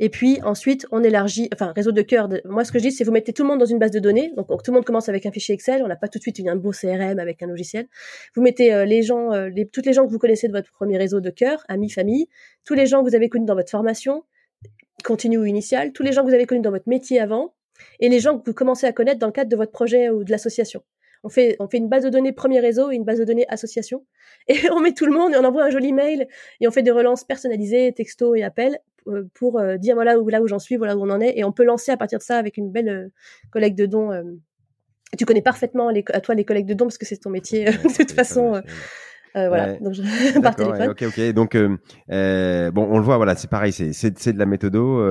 Et puis ensuite, on élargit, enfin, réseau de cœur. moi, ce que je dis, c'est vous mettez tout le monde dans une base de données. Donc, tout le monde commence avec un fichier Excel. On n'a pas tout de suite un beau CRM avec un logiciel. Vous mettez euh, les gens, euh, les, toutes les gens que vous connaissez de votre premier réseau de cœur, amis, famille, tous les gens que vous avez connus dans votre formation, continue ou initiale, tous les gens que vous avez connus dans votre métier avant, et les gens que vous commencez à connaître dans le cadre de votre projet ou de l'association. On fait, on fait une base de données premier réseau et une base de données association. Et on met tout le monde et on envoie un joli mail et on fait des relances personnalisées, textos et appels euh, pour euh, dire voilà où, là où j'en suis, voilà où on en est. Et on peut lancer à partir de ça avec une belle euh, collecte de dons. tu connais parfaitement les, à toi les collectes de dons parce que c'est ton métier de toute façon. voilà, donc je, par téléphone. Ok, ok. Donc bon, on le voit, voilà, c'est pareil, c'est c'est de la méthodo.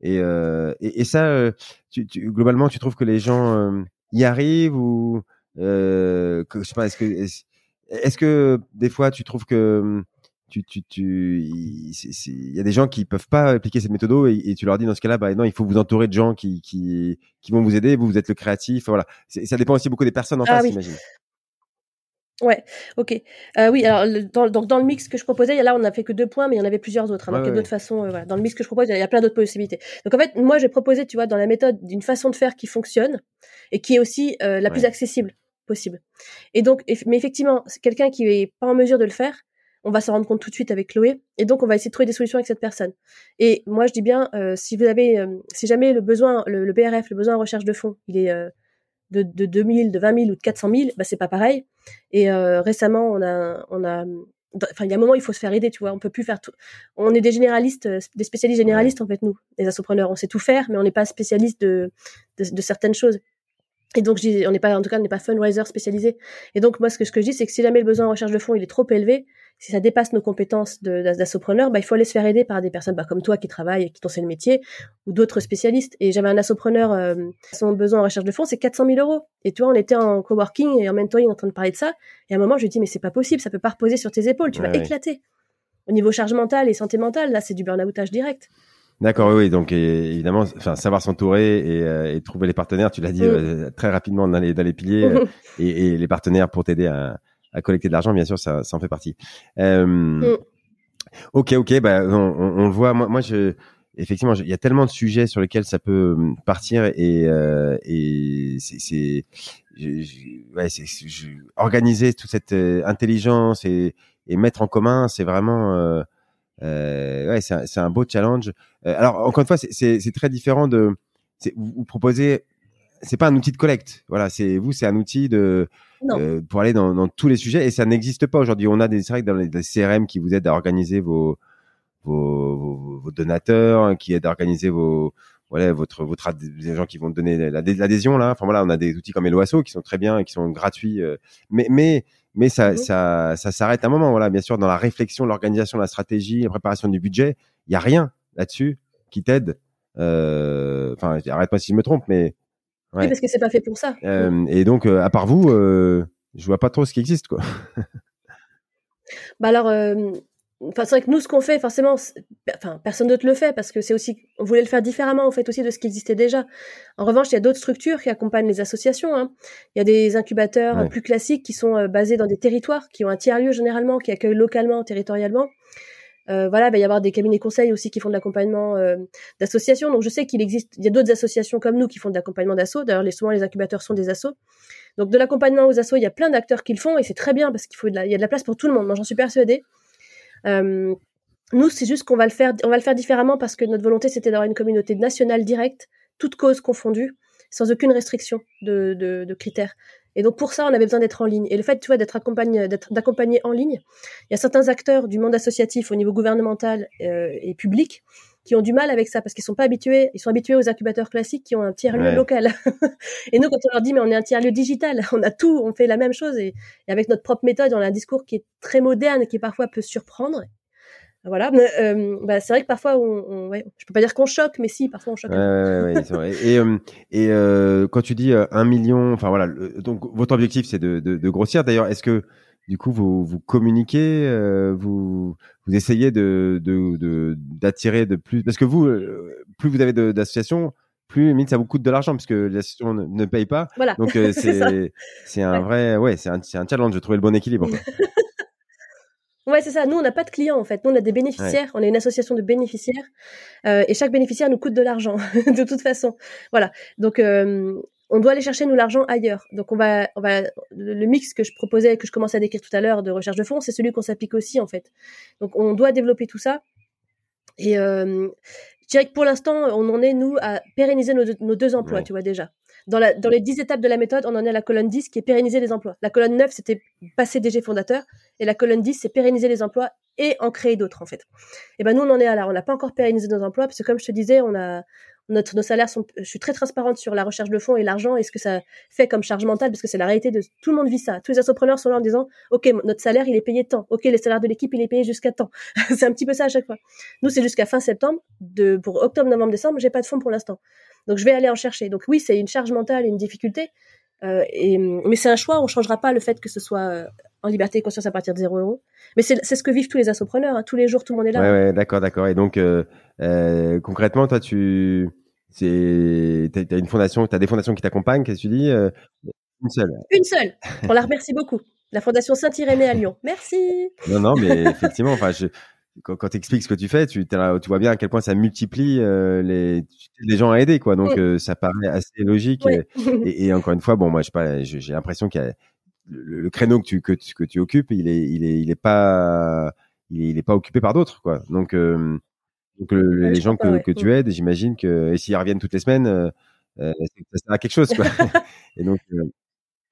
Et, et, et, ça, tu, tu, globalement, tu trouves que les gens y arrivent ou euh, que, je sais pas, est-ce que est-ce que des fois tu trouves que hum, tu, tu, tu, il y a des gens qui peuvent pas appliquer cette méthode et, tu leur dis dans ce cas-là, bah non, il faut vous entourer de gens qui, qui, qui vont vous aider. Vous, vous êtes le créatif. Voilà. Ça dépend aussi beaucoup des personnes en ah face, j'imagine. Ouais, ok. Euh, oui, alors dans, donc dans le mix que je proposais, là on n'a fait que deux points, mais il y en avait plusieurs autres. Hein, donc a d'autres façons. Euh, voilà. Dans le mix que je propose, il y a plein d'autres possibilités. Donc en fait, moi j'ai proposé, tu vois, dans la méthode, d'une façon de faire qui fonctionne et qui est aussi euh, la plus accessible possible. Et donc, mais effectivement, quelqu'un qui est pas en mesure de le faire, on va s'en rendre compte tout de suite avec Chloé, et donc on va essayer de trouver des solutions avec cette personne. Et moi je dis bien, euh, si vous avez, euh, si jamais le besoin, le, le, BRF, le besoin en recherche de fonds, il est de, de 2000, de 20 000 ou de 400 000, bah c'est pas pareil. Et euh, récemment, on a, on a, enfin il y a un moment il faut se faire aider, tu vois. On peut plus faire tout. On est des généralistes, euh, des spécialistes généralistes en fait nous, les assopreneurs. On sait tout faire, mais on n'est pas spécialiste de, de, de certaines choses. Et donc, on n'est pas, en tout cas, on n'est pas fundraiser spécialisé. Et donc, moi, ce que, ce que je dis, c'est que si jamais le besoin en recherche de fonds, il est trop élevé, si ça dépasse nos compétences d'assopreneur, bah, il faut aller se faire aider par des personnes bah, comme toi qui travaillent et qui t'ont le métier, ou d'autres spécialistes. Et j'avais un assopreneur, euh, son besoin en recherche de fonds, c'est 400 000 euros. Et tu vois, on était en coworking et en mentoring en train de parler de ça. Et à un moment, je lui dis, mais c'est pas possible, ça peut pas reposer sur tes épaules, tu vas éclater. Au niveau charge mentale et santé mentale, là, c'est du burn-outage direct. D'accord, oui, donc évidemment, enfin, savoir s'entourer et, euh, et, trouver les partenaires, tu l'as dit mm. euh, très rapidement dans les, dans les piliers, euh, et, et, les partenaires pour t'aider à, à, collecter de l'argent, bien sûr, ça, ça en fait partie. Mm. Ok, ok, bah, on, on, le voit. Moi, moi je, effectivement, il y a tellement de sujets sur lesquels ça peut partir et, et c'est, ouais, c'est, organiser toute cette intelligence et, et mettre en commun, c'est vraiment euh, ouais, c'est un, beau challenge. Euh, alors encore une fois, c'est très différent de. Vous, vous proposez, c'est pas un outil de collecte. Voilà, c'est vous, c'est un outil de euh, pour aller dans, dans, tous les sujets et ça n'existe pas aujourd'hui. On a des, c'est dans les, CRM qui vous aident à organiser vos vos, vos, donateurs, qui aident à organiser vos voilà votre votre des gens qui vont donner l'adhésion là. Enfin voilà, on a des outils comme Eloasso qui sont très bien et qui sont gratuits. mais mais mais ça, mmh ça, ça s'arrête à un moment. Voilà, bien sûr, dans la réflexion, l'organisation, la stratégie, la préparation du budget, il y a rien là-dessus qui t'aide. Euh, enfin, arrête-moi si je me trompe, mais ouais. oui, parce que c'est pas fait pour ça. Euh, et donc, euh, à part vous, je vois pas trop ce qui existe, quoi. bah alors, Enfin, c'est vrai que nous, ce qu'on fait, forcément, enfin, personne d'autre le fait parce que c'est aussi, on voulait le faire différemment, en fait, aussi de ce qui existait déjà. En revanche, il y a d'autres structures qui accompagnent les associations. Hein. Il y a des incubateurs plus classiques qui sont euh, basés dans des territoires, qui ont un tiers-lieu généralement, qui accueillent localement, territorialement. Euh, voilà, il va y avoir des cabinets conseils aussi qui font de l'accompagnement euh, d'associations. Donc, je sais qu'il existe, il y a d'autres associations comme nous qui font de l'accompagnement d'assos. D'ailleurs, les, souvent, les incubateurs sont des assos. Donc, de l'accompagnement aux assos, il y a plein d'acteurs qui le font et c'est très bien parce qu'il faut, il y a de la place pour tout le monde. Moi, j'en suis persuadée. Euh, nous, c'est juste qu'on va le faire, on va le faire différemment parce que notre volonté, c'était d'avoir une communauté nationale directe, toutes causes confondues, sans aucune restriction de, critères. Et donc pour ça, on avait besoin d'être en ligne. Et le fait, tu vois, d'être accompagné, d'accompagner en ligne, il y a certains acteurs du monde associatif au niveau gouvernemental euh, et public qui ont du mal avec ça parce qu'ils sont pas habitués, ils sont habitués aux incubateurs classiques qui ont un tiers lieu local. et nous, quand on leur dit mais on est un tiers lieu digital, on a tout, on fait la même chose et, et, avec notre propre méthode, on a un discours qui est très moderne et qui parfois peut surprendre. Voilà, euh, bah, c'est vrai que parfois, on, on ouais, je peux pas dire qu'on choque, mais si, parfois on choque. Ouais, ouais, ouais, vrai. Et, euh, et euh, quand tu dis un million, enfin voilà, donc votre objectif c'est de, de, de, grossir. D'ailleurs, est-ce que du coup vous, vous communiquez, euh, vous, vous essayez de d'attirer de, de, plus, parce que vous, plus vous avez d'associations, plus limite ça vous coûte de l'argent parce que l'association ne, ne paye pas. Voilà. Donc euh, C'est c'est un vrai ouais c'est un c'est un challenge de trouver le bon équilibre. Ouais, c'est ça. Nous, on n'a pas de clients en fait. Nous, on a des bénéficiaires. On est une association de bénéficiaires euh, et chaque bénéficiaire nous coûte de l'argent de toute façon. Voilà. Donc, euh, on doit aller chercher nous l'argent ailleurs. Donc, on va, on va le, mix que je proposais, que je commençais à décrire tout à l'heure de recherche de fonds, c'est celui qu'on s'applique aussi en fait. Donc, on doit développer tout ça. Et euh, je dirais que pour l'instant, on en est nous à pérenniser nos, deux- nos deux emplois, Ouais. tu vois déjà. Dans, la, dans les 10 étapes de la méthode, on en est à la colonne 10 qui est pérenniser les emplois. La colonne 9, c'était passer DG fondateur. Et la colonne 10, c'est pérenniser les emplois et en créer d'autres, en fait. Et ben nous, on en est à là. On n'a pas encore pérennisé nos emplois parce que, comme je te disais, on a notre, nos salaires sont. Je suis très transparente sur la recherche de fonds et l'argent et ce que ça fait comme charge mentale parce que c'est la réalité de tout le monde vit ça. Tous les entrepreneurs sont là en disant, ok, notre salaire il est payé tant. Ok, le salaire de l'équipe il est payé jusqu'à temps. c'est un petit peu ça à chaque fois. Nous, c'est jusqu'à fin septembre. De pour octobre, novembre, décembre, j'ai pas de fonds pour l'instant. Donc je vais aller en chercher. Donc oui, c'est une charge mentale et une difficulté. Euh, et, mais c'est un choix, on changera pas le fait que ce soit euh, en liberté et conscience à partir de 0 euros. Mais c'est ce que vivent tous les assopreneurs. Hein. Tous les jours, tout le monde est là. Ouais ouais d'accord d'accord et donc euh, euh, concrètement toi tu t'as une fondation t'as des fondations qui t'accompagnent qu'est-ce que tu dis euh, une seule Une seule. On la remercie beaucoup. La Fondation Saint-Irénée à Lyon. Merci. Non, non, mais effectivement, enfin, je, quand, quand tu expliques ce que tu fais, tu, tu vois bien à quel point ça multiplie euh, les, les gens à aider, quoi. Donc, euh, ça paraît assez logique. Ouais. Et, et encore une fois, bon, moi, je- j'ai l'impression qu'il y a le, le créneau que tu, que, tu- que tu occupes, il est, il est, il est pas, il est, il est pas occupé par d'autres, quoi. Donc, euh, donc le- les gens que, ouais. que tu aides, j'imagine que, et s'ils reviennent toutes les semaines, euh, euh, ça sert à quelque chose, quoi. et donc, euh,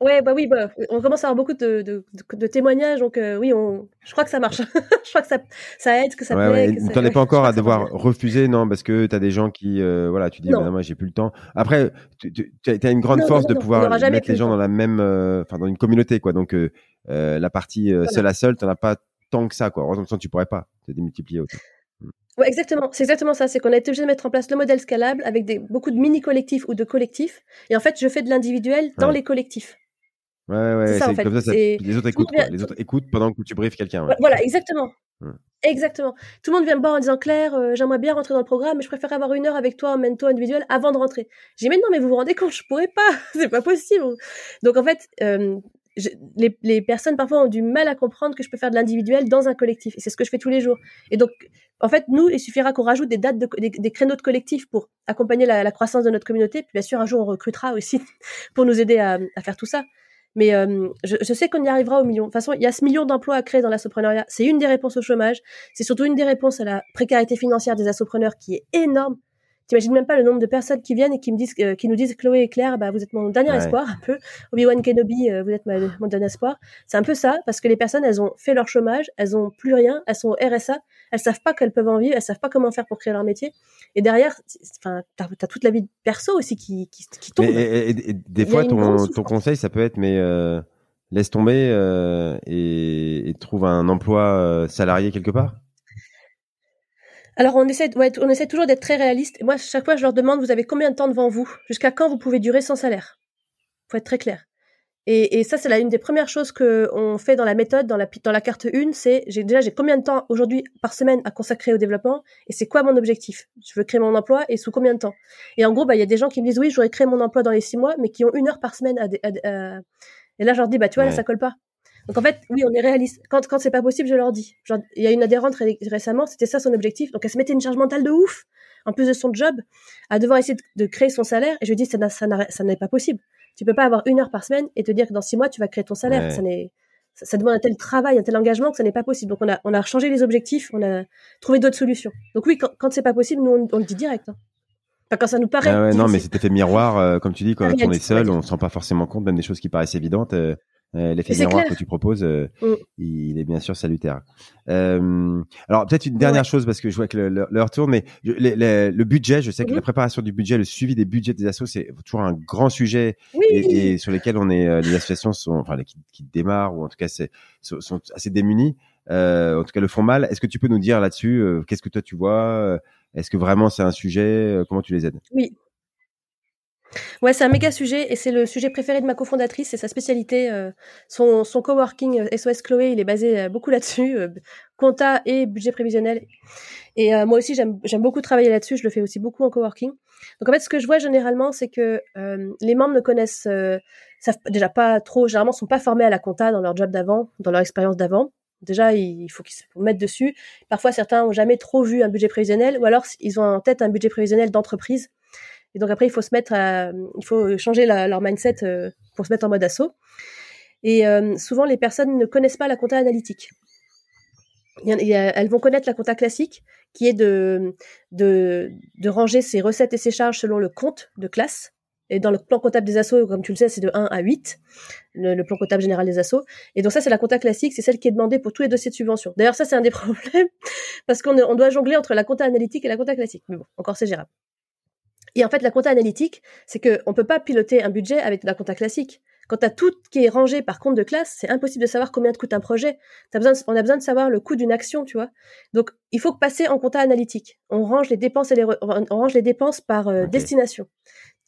Ouais, bah oui, bah, on commence à avoir beaucoup de, de, de, de témoignages, donc euh, oui, on, je crois que ça marche. je crois que ça, ça aide, que ça ouais, plaît. ouais. T'en es pas encore à devoir refuser, non, parce que t'as des gens qui, euh, voilà, tu dis, Non. bah, moi j'ai plus le temps. Après, tu, as une grande Non, force non, de non, pouvoir mettre les le gens temps. dans la même, euh, enfin dans une communauté, quoi. Donc la partie Voilà. seul à seul, t'en as pas tant que ça, quoi. Heureusement, sinon, tu pourrais pas te démultiplier autant. Ouais, exactement. C'est exactement ça. C'est qu'on a été obligé de mettre en place le modèle scalable avec des, beaucoup de mini-collectifs ou de collectifs. Et en fait, je fais de l'individuel dans Ouais. les collectifs. Ouais, ouais, C'est fait. comme ça, ça- les autres écoutent, vient- Les autres écoutent pendant que tu briefes quelqu'un. Ouais. Ouais, Voilà, exactement. Hmm. Exactement. Tout le monde vient me voir en disant Claire, euh, j'aimerais bien rentrer dans le programme, mais je préfère avoir une heure avec toi en mento individuel avant de rentrer. J'ai dit mais non, mais vous vous rendez compte, je pourrais pas, c'est pas possible. Donc en fait, euh, je- les, les personnes parfois ont du mal à comprendre que je peux faire de l'individuel dans un collectif, et c'est ce que je fais tous les jours. Et donc, en fait, nous, il suffira qu'on rajoute des dates, de, des, des créneaux de collectif pour accompagner la, la croissance de notre communauté. Puis bien sûr, un jour, on recrutera aussi pour nous aider à, à faire tout ça. Mais euh, je, je sais qu'on y arrivera au million. De toute façon, il y a ce million d'emplois à créer dans l'assopreneuriat. C'est une des réponses au chômage. C'est surtout une des réponses à la précarité financière des assopreneurs qui est énorme. T'imagines même pas le nombre de personnes qui viennent et qui me disent, euh, qui nous disent Chloé et Claire, bah vous êtes mon dernier Ouais. espoir, un peu. Obi-Wan Kenobi, euh, vous êtes ma- mon dernier espoir. C'est un peu ça, parce que les personnes, elles ont fait leur chômage, elles ont plus rien, elles sont au RSA, elles savent pas qu'elles peuvent en vivre, elles savent pas comment faire pour créer leur métier. Et derrière, enfin, t'as as toute la vie perso aussi qui, qui, qui tombe. Et, et- et des fois, ton, conseil, ça peut être, mais euh, laisse tomber et, trouve un emploi salarié quelque part. Alors on essaie, ouais, on essaie toujours d'être très réaliste. Et moi, chaque fois, je leur demande, vous avez combien de temps devant vous? Jusqu'à quand vous pouvez durer sans salaire? Faut être très clair. Et, et ça, c'est la une des premières choses que on fait dans la méthode, dans la dans la carte 1, c'est j'ai déjà j'ai combien de temps aujourd'hui par semaine à consacrer au développement et c'est quoi mon objectif? Je veux créer mon emploi et sous combien de temps? Et en gros, bah il y a des gens qui me disent oui, je voudrais créer mon emploi dans les six mois, mais qui ont une heure par semaine à, à- à- et là je leur dis bah tu vois là ça colle pas. Donc en fait, oui, on est réaliste. Quand quand c'est pas possible, je leur dis. Genre, il y a une adhérente ré- récemment, c'était ça son objectif. Donc elle se mettait une charge mentale de ouf, en plus de son job, à devoir essayer de, de créer son salaire. Et je lui dis ça n'est pas possible. Tu peux pas avoir une heure par semaine et te dire que dans six mois tu vas créer ton salaire. Ouais. Ça n'est ça, ça demande un tel travail, un tel engagement que ça n'est pas possible. Donc on a on a changé les objectifs, on a trouvé d'autres solutions. Donc oui, quand, quand c'est pas possible, nous on, on le dit direct. hein. Enfin, quand ça nous paraît. Ah ouais, non, mais cet effet miroir, euh, comme tu dis, quand on est Réaliste, on va seul, on se rend pas forcément compte, même des choses qui paraissent évidentes. euh, L'effet Mais c'est miroir clair. que tu proposes, euh, Mm. il est bien sûr salutaire. Euh, alors peut-être une dernière Ouais. chose parce que je vois que l'heure tourne, mais je- les- les- le budget, je sais que la préparation du budget, le suivi des budgets des assos, c'est toujours un grand sujet Oui. et, et sur lesquels on est, euh, les associations sont, enfin les qui, qui démarrent ou en tout cas c'est, sont, sont assez démunies. Euh, en tout cas, le font mal. Est-ce que tu peux nous dire là-dessus euh, Qu'est-ce que toi tu vois euh, Est-ce que vraiment c'est un sujet euh, Comment tu les aides? Oui. Ouais, c'est un méga sujet et c'est le sujet préféré de ma cofondatrice, c'est sa spécialité. euh, son, son coworking euh, SOS Chloé, il est basé euh, beaucoup là-dessus, euh, compta et budget prévisionnel. Et moi aussi, j'aime beaucoup travailler là-dessus. Je le fais aussi beaucoup en coworking. Donc en fait, ce que je vois généralement, c'est que les membres ne connaissent, savent déjà pas trop, généralement, sont pas formés à la compta dans leur job d'avant, dans leur expérience d'avant. Déjà, il faut qu'ils se mettent dessus. Parfois, certains ont jamais trop vu un budget prévisionnel, ou alors ils ont en tête un budget prévisionnel d'entreprise. Et donc après, il faut se mettre, il faut changer leur mindset pour se mettre en mode assaut. Et souvent, les personnes ne connaissent pas la compta analytique elles vont connaître la compta classique, qui est de, ranger ses recettes et ses charges selon le compte de classe. Et dans le plan comptable des assos, comme tu le sais, c'est de 1 à 8, le, plan comptable général des assos. Et donc ça, c'est la compta classique, c'est celle qui est demandée pour tous les dossiers de subvention. D'ailleurs, ça, c'est un des problèmes, parce qu'on on doit jongler entre la compta analytique et la compta classique. Mais bon, encore c'est gérable. Et en fait, la compta analytique, c'est qu'on ne peut pas piloter un budget avec la compta classique. Quand tu as tout qui est rangé par compte de classe, c'est impossible de savoir combien te coûte un projet. As besoin on a besoin de savoir le coût d'une action, tu vois. Donc, il faut passer en compta analytique. On range les dépenses et les on range les dépenses par euh, destination.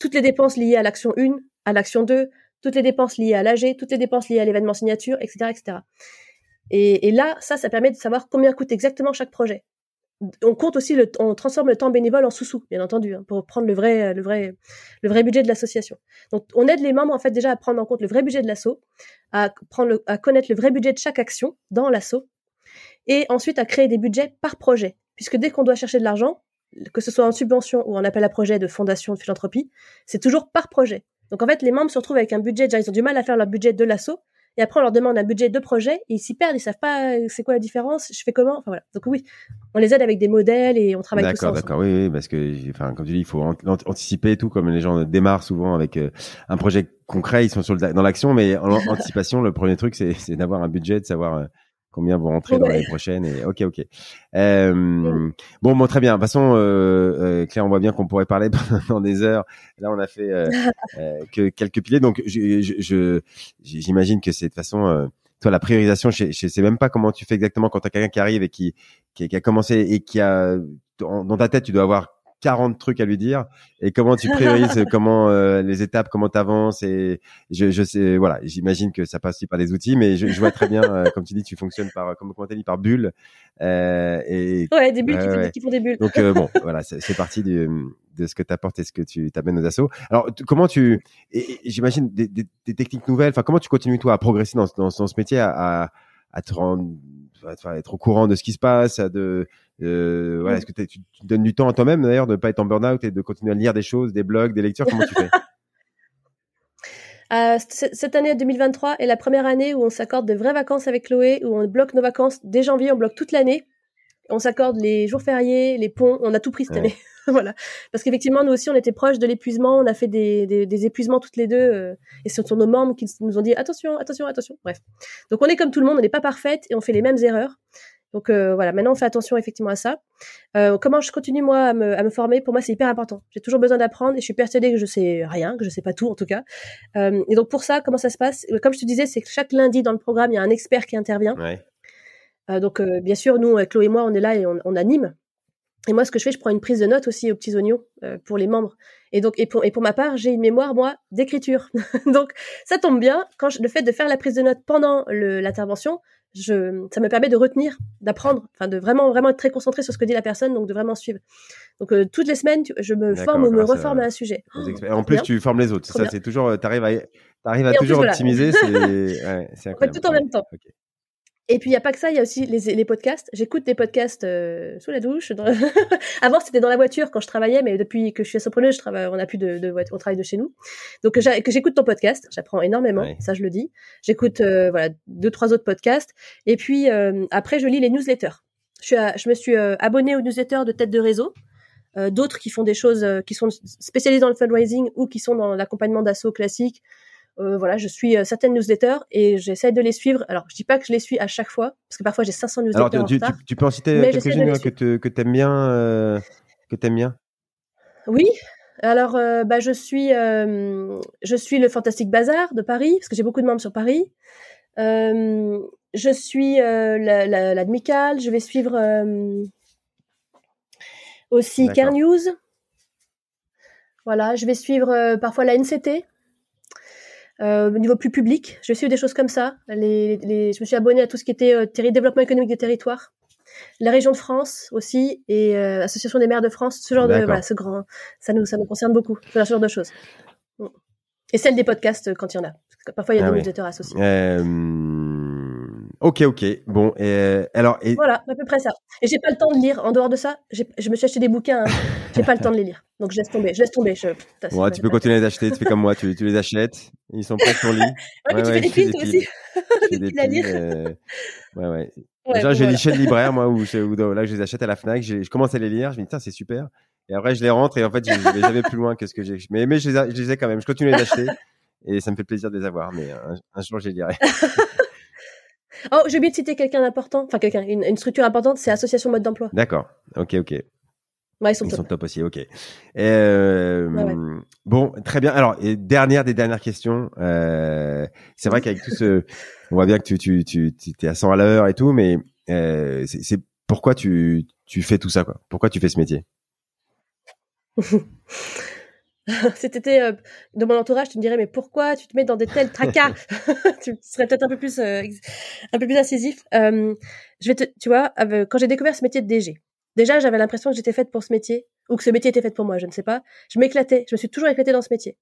Toutes les dépenses liées à l'action 1, à l'action 2, toutes les dépenses liées à l'AG, toutes les dépenses liées à l'événement signature, etc., etc. Et, et, là, ça, ça permet de savoir combien coûte exactement chaque projet on compte aussi on transforme le temps bénévole en sous-sous, bien entendu, hein, pour prendre le vrai, le vrai, le vrai budget de l'association. Donc, on aide les membres en fait déjà à prendre en compte le vrai budget de l'asso, à prendre, à connaître le vrai budget de chaque action dans l'asso, et ensuite à créer des budgets par projet, puisque dès qu'on doit chercher de l'argent, que ce soit en subvention ou en appel à projet de fondation de philanthropie, c'est toujours par projet. Donc en fait, les membres se retrouvent avec un budget, déjà ils ont du mal à faire leur budget de l'asso, et après on leur demande un budget de projet et ils s'y perdent, ils savent pas euh, c'est quoi la différence, je fais comment, enfin voilà. Donc oui, on les aide avec des modèles et on travaille tous ensemble. D'accord, d'accord, oui, oui, parce que enfin comme tu dis, il faut anticiper tout comme les gens démarrent souvent avec euh, un projet concret, ils sont sur dans l'action, mais en anticipation, le premier truc c'est d'avoir un budget, de savoir euh, combien vont rentrer dans l'année prochaine et ok ok. Euh, bon bon très bien. De toute façon euh, euh Claire on voit bien qu'on pourrait parler pendant des heures. Là on a fait euh, euh, que quelques piliers. Donc je j'imagine que c'est de toute façon toi la priorisation je, je sais même pas comment tu fais exactement quand tu as quelqu'un qui arrive et qui, qui, qui a commencé et qui a dans ta tête tu dois avoir 40 trucs à lui dire. Et comment tu priorises comment euh, les étapes comment tu avances et je, je sais voilà j'imagine que ça passe aussi par des outils mais je, je vois très bien euh, comme tu dis tu fonctionnes par comme comment dit par bulle euh, et ouais des bulles qui, font, des bulles. Donc bon voilà c'est parti de ce que tu apportes et ce que tu t'amènes aux assos alors comment tu j'imagine des, des, des, techniques nouvelles enfin comment tu continues toi à progresser dans, dans, dans ce métier à, à, à te rendre être au courant de ce qui se passe, de euh, voilà, est-ce que tu, tu, donnes du temps à toi-même d'ailleurs de ne pas être en burn-out et de continuer à lire des choses, des blogs, des lectures Comment tu fais? Euh, cette année 2023 est la première année où on s'accorde de vraies vacances avec Chloé, où on bloque nos vacances dès janvier, on bloque toute l'année. On s'accorde les jours fériés, les ponts, on a tout pris cette année. voilà. Parce qu'effectivement, nous aussi, on était proches de l'épuisement, on a fait des, des, des épuisements toutes les deux, euh, et ce sont nos membres qui nous ont dit attention, attention, attention. Bref. Donc on est comme tout le monde, on n'est pas parfaite et on fait les mêmes erreurs. Donc euh, voilà, maintenant on fait attention effectivement à ça. Euh, comment je continue moi à me, à me former? Pour moi, c'est hyper important. J'ai toujours besoin d'apprendre et je suis persuadée que je sais rien, que je sais pas tout en tout cas. Euh, et donc pour ça, comment ça se passe? Comme je te disais, c'est que chaque lundi dans le programme, il y a un expert qui intervient. Ouais. Euh, donc euh, bien sûr, nous, Chloé et moi, on est là et on, on, anime. Et moi, ce que je fais, je prends une prise de notes aussi aux petits oignons pour les membres. Et donc, et pour, et pour ma part, j'ai une mémoire moi d'écriture. donc, ça tombe bien. Quand je, le fait de faire la prise de notes pendant l'intervention, je, ça me permet de retenir, d'apprendre, enfin de vraiment vraiment être très concentré sur ce que dit la personne, donc de vraiment suivre. Donc euh, toutes les semaines, je me forme ou me reforme à, un sujet. en plus, tu formes les autres. Ça, c'est toujours, euh, t'arrives à, t'arrives à toujours optimiser. C'est, ouais, c'est incroyable. tout en même temps. Et puis il y a pas que ça, il y a aussi les, les podcasts. J'écoute des podcasts euh, sous la douche. Avant c'était dans la voiture quand je travaillais, mais depuis que je suis entrepreneuse, je travaille, on a plus de, de on travaille de chez nous. Donc que j'écoute ton podcast, j'apprends énormément, ça je le dis. J'écoute euh, voilà deux trois autres podcasts. Et puis euh, après je lis les newsletters. Je, suis je me suis abonnée aux newsletters de tête de réseau. D'autres qui font des choses qui sont spécialisées dans le fundraising ou qui sont dans l'accompagnement d'assaut classique euh, voilà, je suis euh, certaines newsletters et j'essaie de les suivre. Alors, je dis pas que je les suis à chaque fois, parce que parfois j'ai 500 newsletters. Alors, tu, tu, tu, peux en citer quelques-unes que, que tu aimes bien, euh, que bien. Oui. Alors, euh, bah, je suis, je suis le Fantastique Bazar de Paris, parce que j'ai beaucoup de membres sur Paris. je suis la, la, la Je vais suivre aussi Care News. Voilà, je vais suivre parfois la NCT, euh, au niveau plus public, je suis des choses comme ça. Les, les, je me suis abonnée à tout ce qui était euh, développement économique des territoires. la région de France aussi et Association des maires de France, ce genre de voilà, ce grand, ça nous ça nous concerne beaucoup, ce genre de choses. Et celle des podcasts quand il y en a. parfois il y a ah des newsletters associés. Ok, ok. Bon, et euh, alors. Et... Voilà, à peu près ça. Et j'ai pas le temps de lire. En dehors de ça, je me suis acheté des bouquins. Hein. J'ai pas le temps de les lire. Donc je laisse tomber. Je laisse tomber. Je... Ouais, tu peux continuer à les acheter. Tu fais comme moi. Tu, tu les achètes. Ils sont prêts sur lit. ouais, mais tu fais des piles, toi aussi. des piles à lire. Euh, ouais, ouais. Déjà, j'ai voilà. chez le libraire, moi, où, où, là, je les achète à la Fnac. Je commence à les lire. Je me dis, c'est super. Et après, je les rentre et en fait, je vais jamais plus loin que ce que j'ai. Mais, mais je, les je les ai quand même. Je continue à les acheter et ça me fait plaisir de les avoir. Mais un, un jour, je les lirai. Oh, j'ai oublié de citer quelqu'un d'important, enfin quelqu'un, une, structure importante, c'est Association Mode d'Emploi. D'accord. Ok, ok. Ouais, ils sont, ils top. sont top aussi, ok. Euh, ouais. Bon, très bien. Alors, et dernière des dernières questions. Euh, c'est vrai qu'avec tout ce, on voit bien que tu tu tu tu es à 100 à l'heure et tout, mais euh, c'est pourquoi tu tu fais tout ça quoi? Pourquoi tu fais ce métier? C'était euh, de mon entourage, tu me dirais mais pourquoi tu te mets dans des tels tracas? Tu serais peut-être un peu plus un peu plus incisif. Je vais te, tu vois, quand j'ai découvert ce métier de DG, déjà j'avais l'impression que j'étais faite pour ce métier ou que ce métier était fait pour moi, je ne sais pas. Je m'éclatais, je me suis toujours éclatée dans ce métier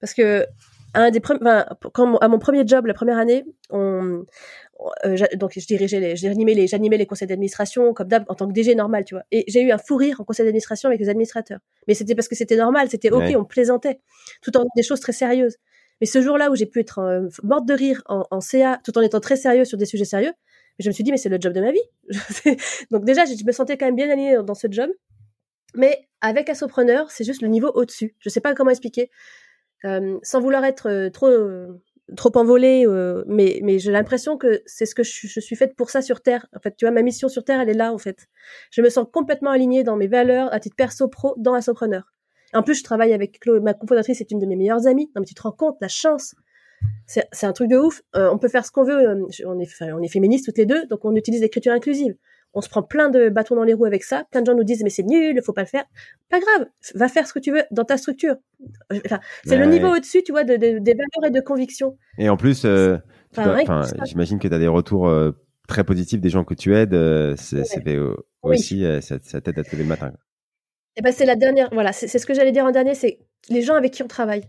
parce que un des enfin, quand à mon premier job la première année, on, euh, donc je dirigeais les, j'animais les, j'animais les conseils d'administration comme d'hab en tant que DG normal, tu vois. Et j'ai eu un fou rire en conseil d'administration avec les administrateurs. Mais c'était parce que c'était normal, c'était ok, on plaisantait, tout en des choses très sérieuses. Mais ce jour-là où j'ai pu être euh, morte de rire en, en, CA, tout en étant très sérieux sur des sujets sérieux, je me suis dit mais c'est le job de ma vie. donc déjà, je me sentais quand même bien alignée dans ce job. Mais avec Assopreneur, c'est juste le niveau au-dessus. Je sais pas comment expliquer. Euh, sans vouloir être euh, trop trop envolée, euh, mais, mais j'ai l'impression que c'est ce que je, suis faite pour ça sur Terre. En fait, tu vois, ma mission sur Terre, elle est là, en fait. Je me sens complètement alignée dans mes valeurs, à titre perso, pro, dans Assopreneur. En plus, je travaille avec Chloé, ma cofondatrice, c'est une de mes meilleures amies. Non, mais tu te rends compte, la chance. C'est un truc de ouf. Euh, on peut faire ce qu'on veut. Euh, on est, on est féministes toutes les deux, donc on utilise l'écriture inclusive on se prend plein de bâtons dans les roues avec ça. Plein de gens nous disent mais c'est nul, il faut pas le faire. Pas grave, va faire ce que tu veux dans ta structure. Enfin, c'est le niveau au-dessus, tu vois, de, de, des valeurs et de convictions. Et en plus, euh, j'imagine que tu as des retours euh, très positifs des gens que tu aides. Euh, c'est aussi, ça, ça t'aide à te lever le matin. Et eh ben c'est la dernière. Voilà, c'est ce que j'allais dire en dernier, c'est les gens avec qui on travaille.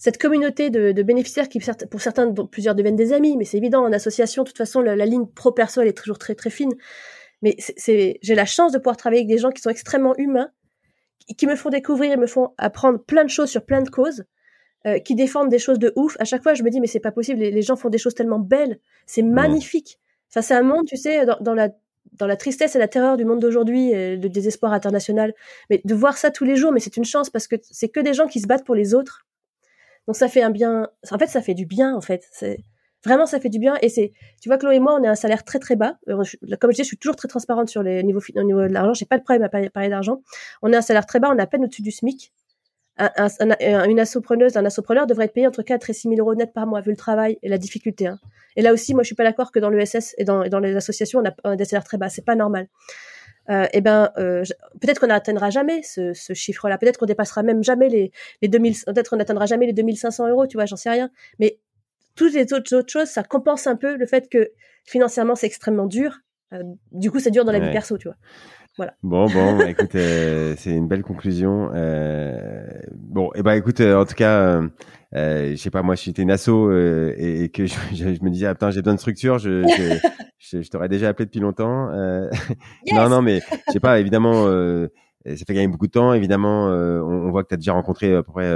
Cette communauté de, de bénéficiaires qui, pour certains, plusieurs deviennent des amis, mais c'est évident en association. De toute façon, la, la ligne pro perso, elle est toujours très très fine mais c'est, j'ai la chance de pouvoir travailler avec des gens qui sont extrêmement humains, qui me font découvrir et me font apprendre plein de choses sur plein de causes, euh, qui défendent des choses de ouf. À chaque fois, je me dis, mais c'est pas possible, les, gens font des choses tellement belles, c'est magnifique. Enfin, c'est un monde, tu sais, dans, dans, la dans la tristesse et la terreur du monde d'aujourd'hui, le désespoir international. Mais de voir ça tous les jours, mais c'est une chance parce que c'est que des gens qui se battent pour les autres. Donc ça fait un bien. En fait, ça fait du bien, en fait. Vraiment, ça fait du bien. Et c'est, tu vois, Chloé et moi, on a un salaire très très bas. Euh, comme je dis, je suis toujours très transparente sur les niveaux, au niveau de l'argent. J'ai pas de problème à parler d'argent. On a un salaire très bas. On est à peine au-dessus du SMIC. Un, un, une assopreneuse, un assopreneur devrait être payé entre 4 et 6 000 euros net par mois, vu le travail et la difficulté. Hein. Et là aussi, moi, je suis pas d'accord que dans l'ESS et dans, dans les associations, on a, des salaires très bas. C'est pas normal. Euh, eh ben, euh, peut-être qu'on n'atteindra jamais ce, ce chiffre-là. Peut-être qu'on dépassera même jamais les, les 2000, peut-être qu'on n'atteindra jamais les 2500 euros, tu vois, j'en sais rien. Mais toutes les autres, autres choses, ça compense un peu le fait que financièrement c'est extrêmement dur. Euh, du coup, c'est dur dans la vie perso, tu vois. Voilà. Bon, bon, bah, écoute, euh, c'est une belle conclusion. Euh, bon, et eh ben, écoute, en tout cas, je sais pas, moi, j'étais une asso et, et, que je, je, me disais, ah, putain, j'ai besoin de structure, je, je, je t'aurais déjà appelé depuis longtemps. Yes non, non, mais je sais pas, évidemment. ça fait gagner beaucoup de temps, évidemment. on, on, voit que tu as déjà rencontré à peu près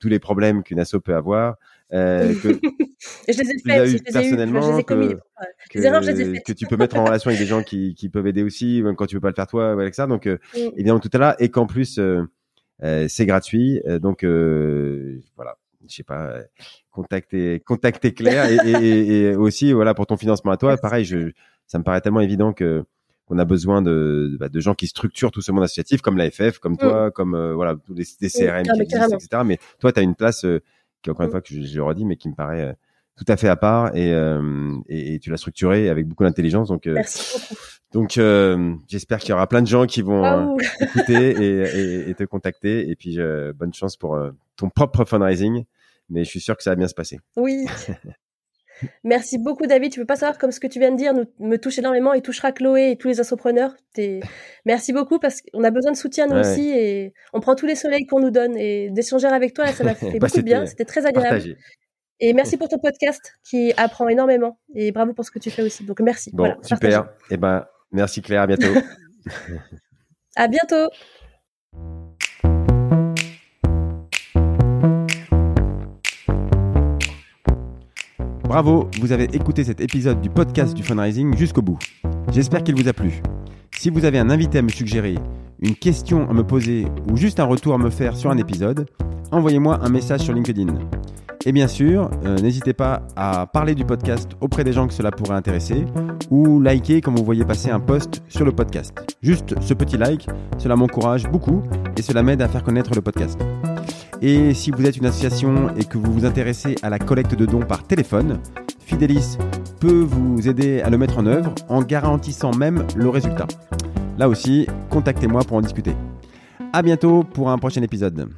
tous les problèmes qu'une asso peut avoir. Euh, que je les ai fait, je personnellement, je les ai commis. Que, que, erreurs, je les ai faites. que tu peux mettre en relation avec des gens qui, qui peuvent aider aussi, même quand tu peux pas le faire toi, avec ça. Donc, euh, mm. évidemment, tout est là. Et qu'en plus, euh, euh c'est gratuit. Euh, donc, euh, voilà, je sais pas, contacter, contacter Claire et, et, et, aussi, voilà, pour ton financement à toi. Pareil, je, ça me paraît tellement évident que qu'on a besoin de, bah, de gens qui structurent tout ce monde associatif, comme l'AFF, comme mm. toi, comme voilà tous les, CRM mm. qui existent, etc. Mais toi, tu as une place qui encore une mm. fois que je, je le redis, mais qui me paraît euh, tout à fait à part et, euh, et, et tu l'as structuré avec beaucoup d'intelligence. Donc, euh, donc euh, j'espère qu'il y aura plein de gens qui vont euh, écouter et, te contacter. Et puis bonne chance pour ton propre fundraising, mais je suis sûr que ça va bien se passer. Oui. Merci beaucoup, David. Tu peux pas savoir comme ce que tu viens de dire nous, me touche énormément et touchera Chloé et tous les assopreneurs. Merci beaucoup parce qu'on a besoin de soutien nous aussi et on prend tous les soleils qu'on nous donne et d'échanger avec toi, ça m'a fait bah, beaucoup de bien. C'était très agréable. Et merci pour ton podcast qui apprend énormément et bravo pour ce que tu fais aussi. Donc merci. Bon, super. Et eh ben, merci Claire. À bientôt. à bientôt. Bravo, vous avez écouté cet épisode du podcast du fundraising jusqu'au bout. J'espère qu'il vous a plu. Si vous avez un invité à me suggérer, une question à me poser ou juste un retour à me faire sur un épisode, envoyez-moi un message sur LinkedIn. Et bien sûr, euh, n'hésitez pas à parler du podcast auprès des gens que cela pourrait intéresser ou liker quand vous voyez passer un post sur le podcast. Juste ce petit like, cela m'encourage beaucoup et cela m'aide à faire connaître le podcast. Et si vous êtes une association et que vous vous intéressez à la collecte de dons par téléphone, Fidelis peut vous aider à le mettre en œuvre en garantissant même le résultat. Là aussi, contactez-moi pour en discuter. À bientôt pour un prochain épisode.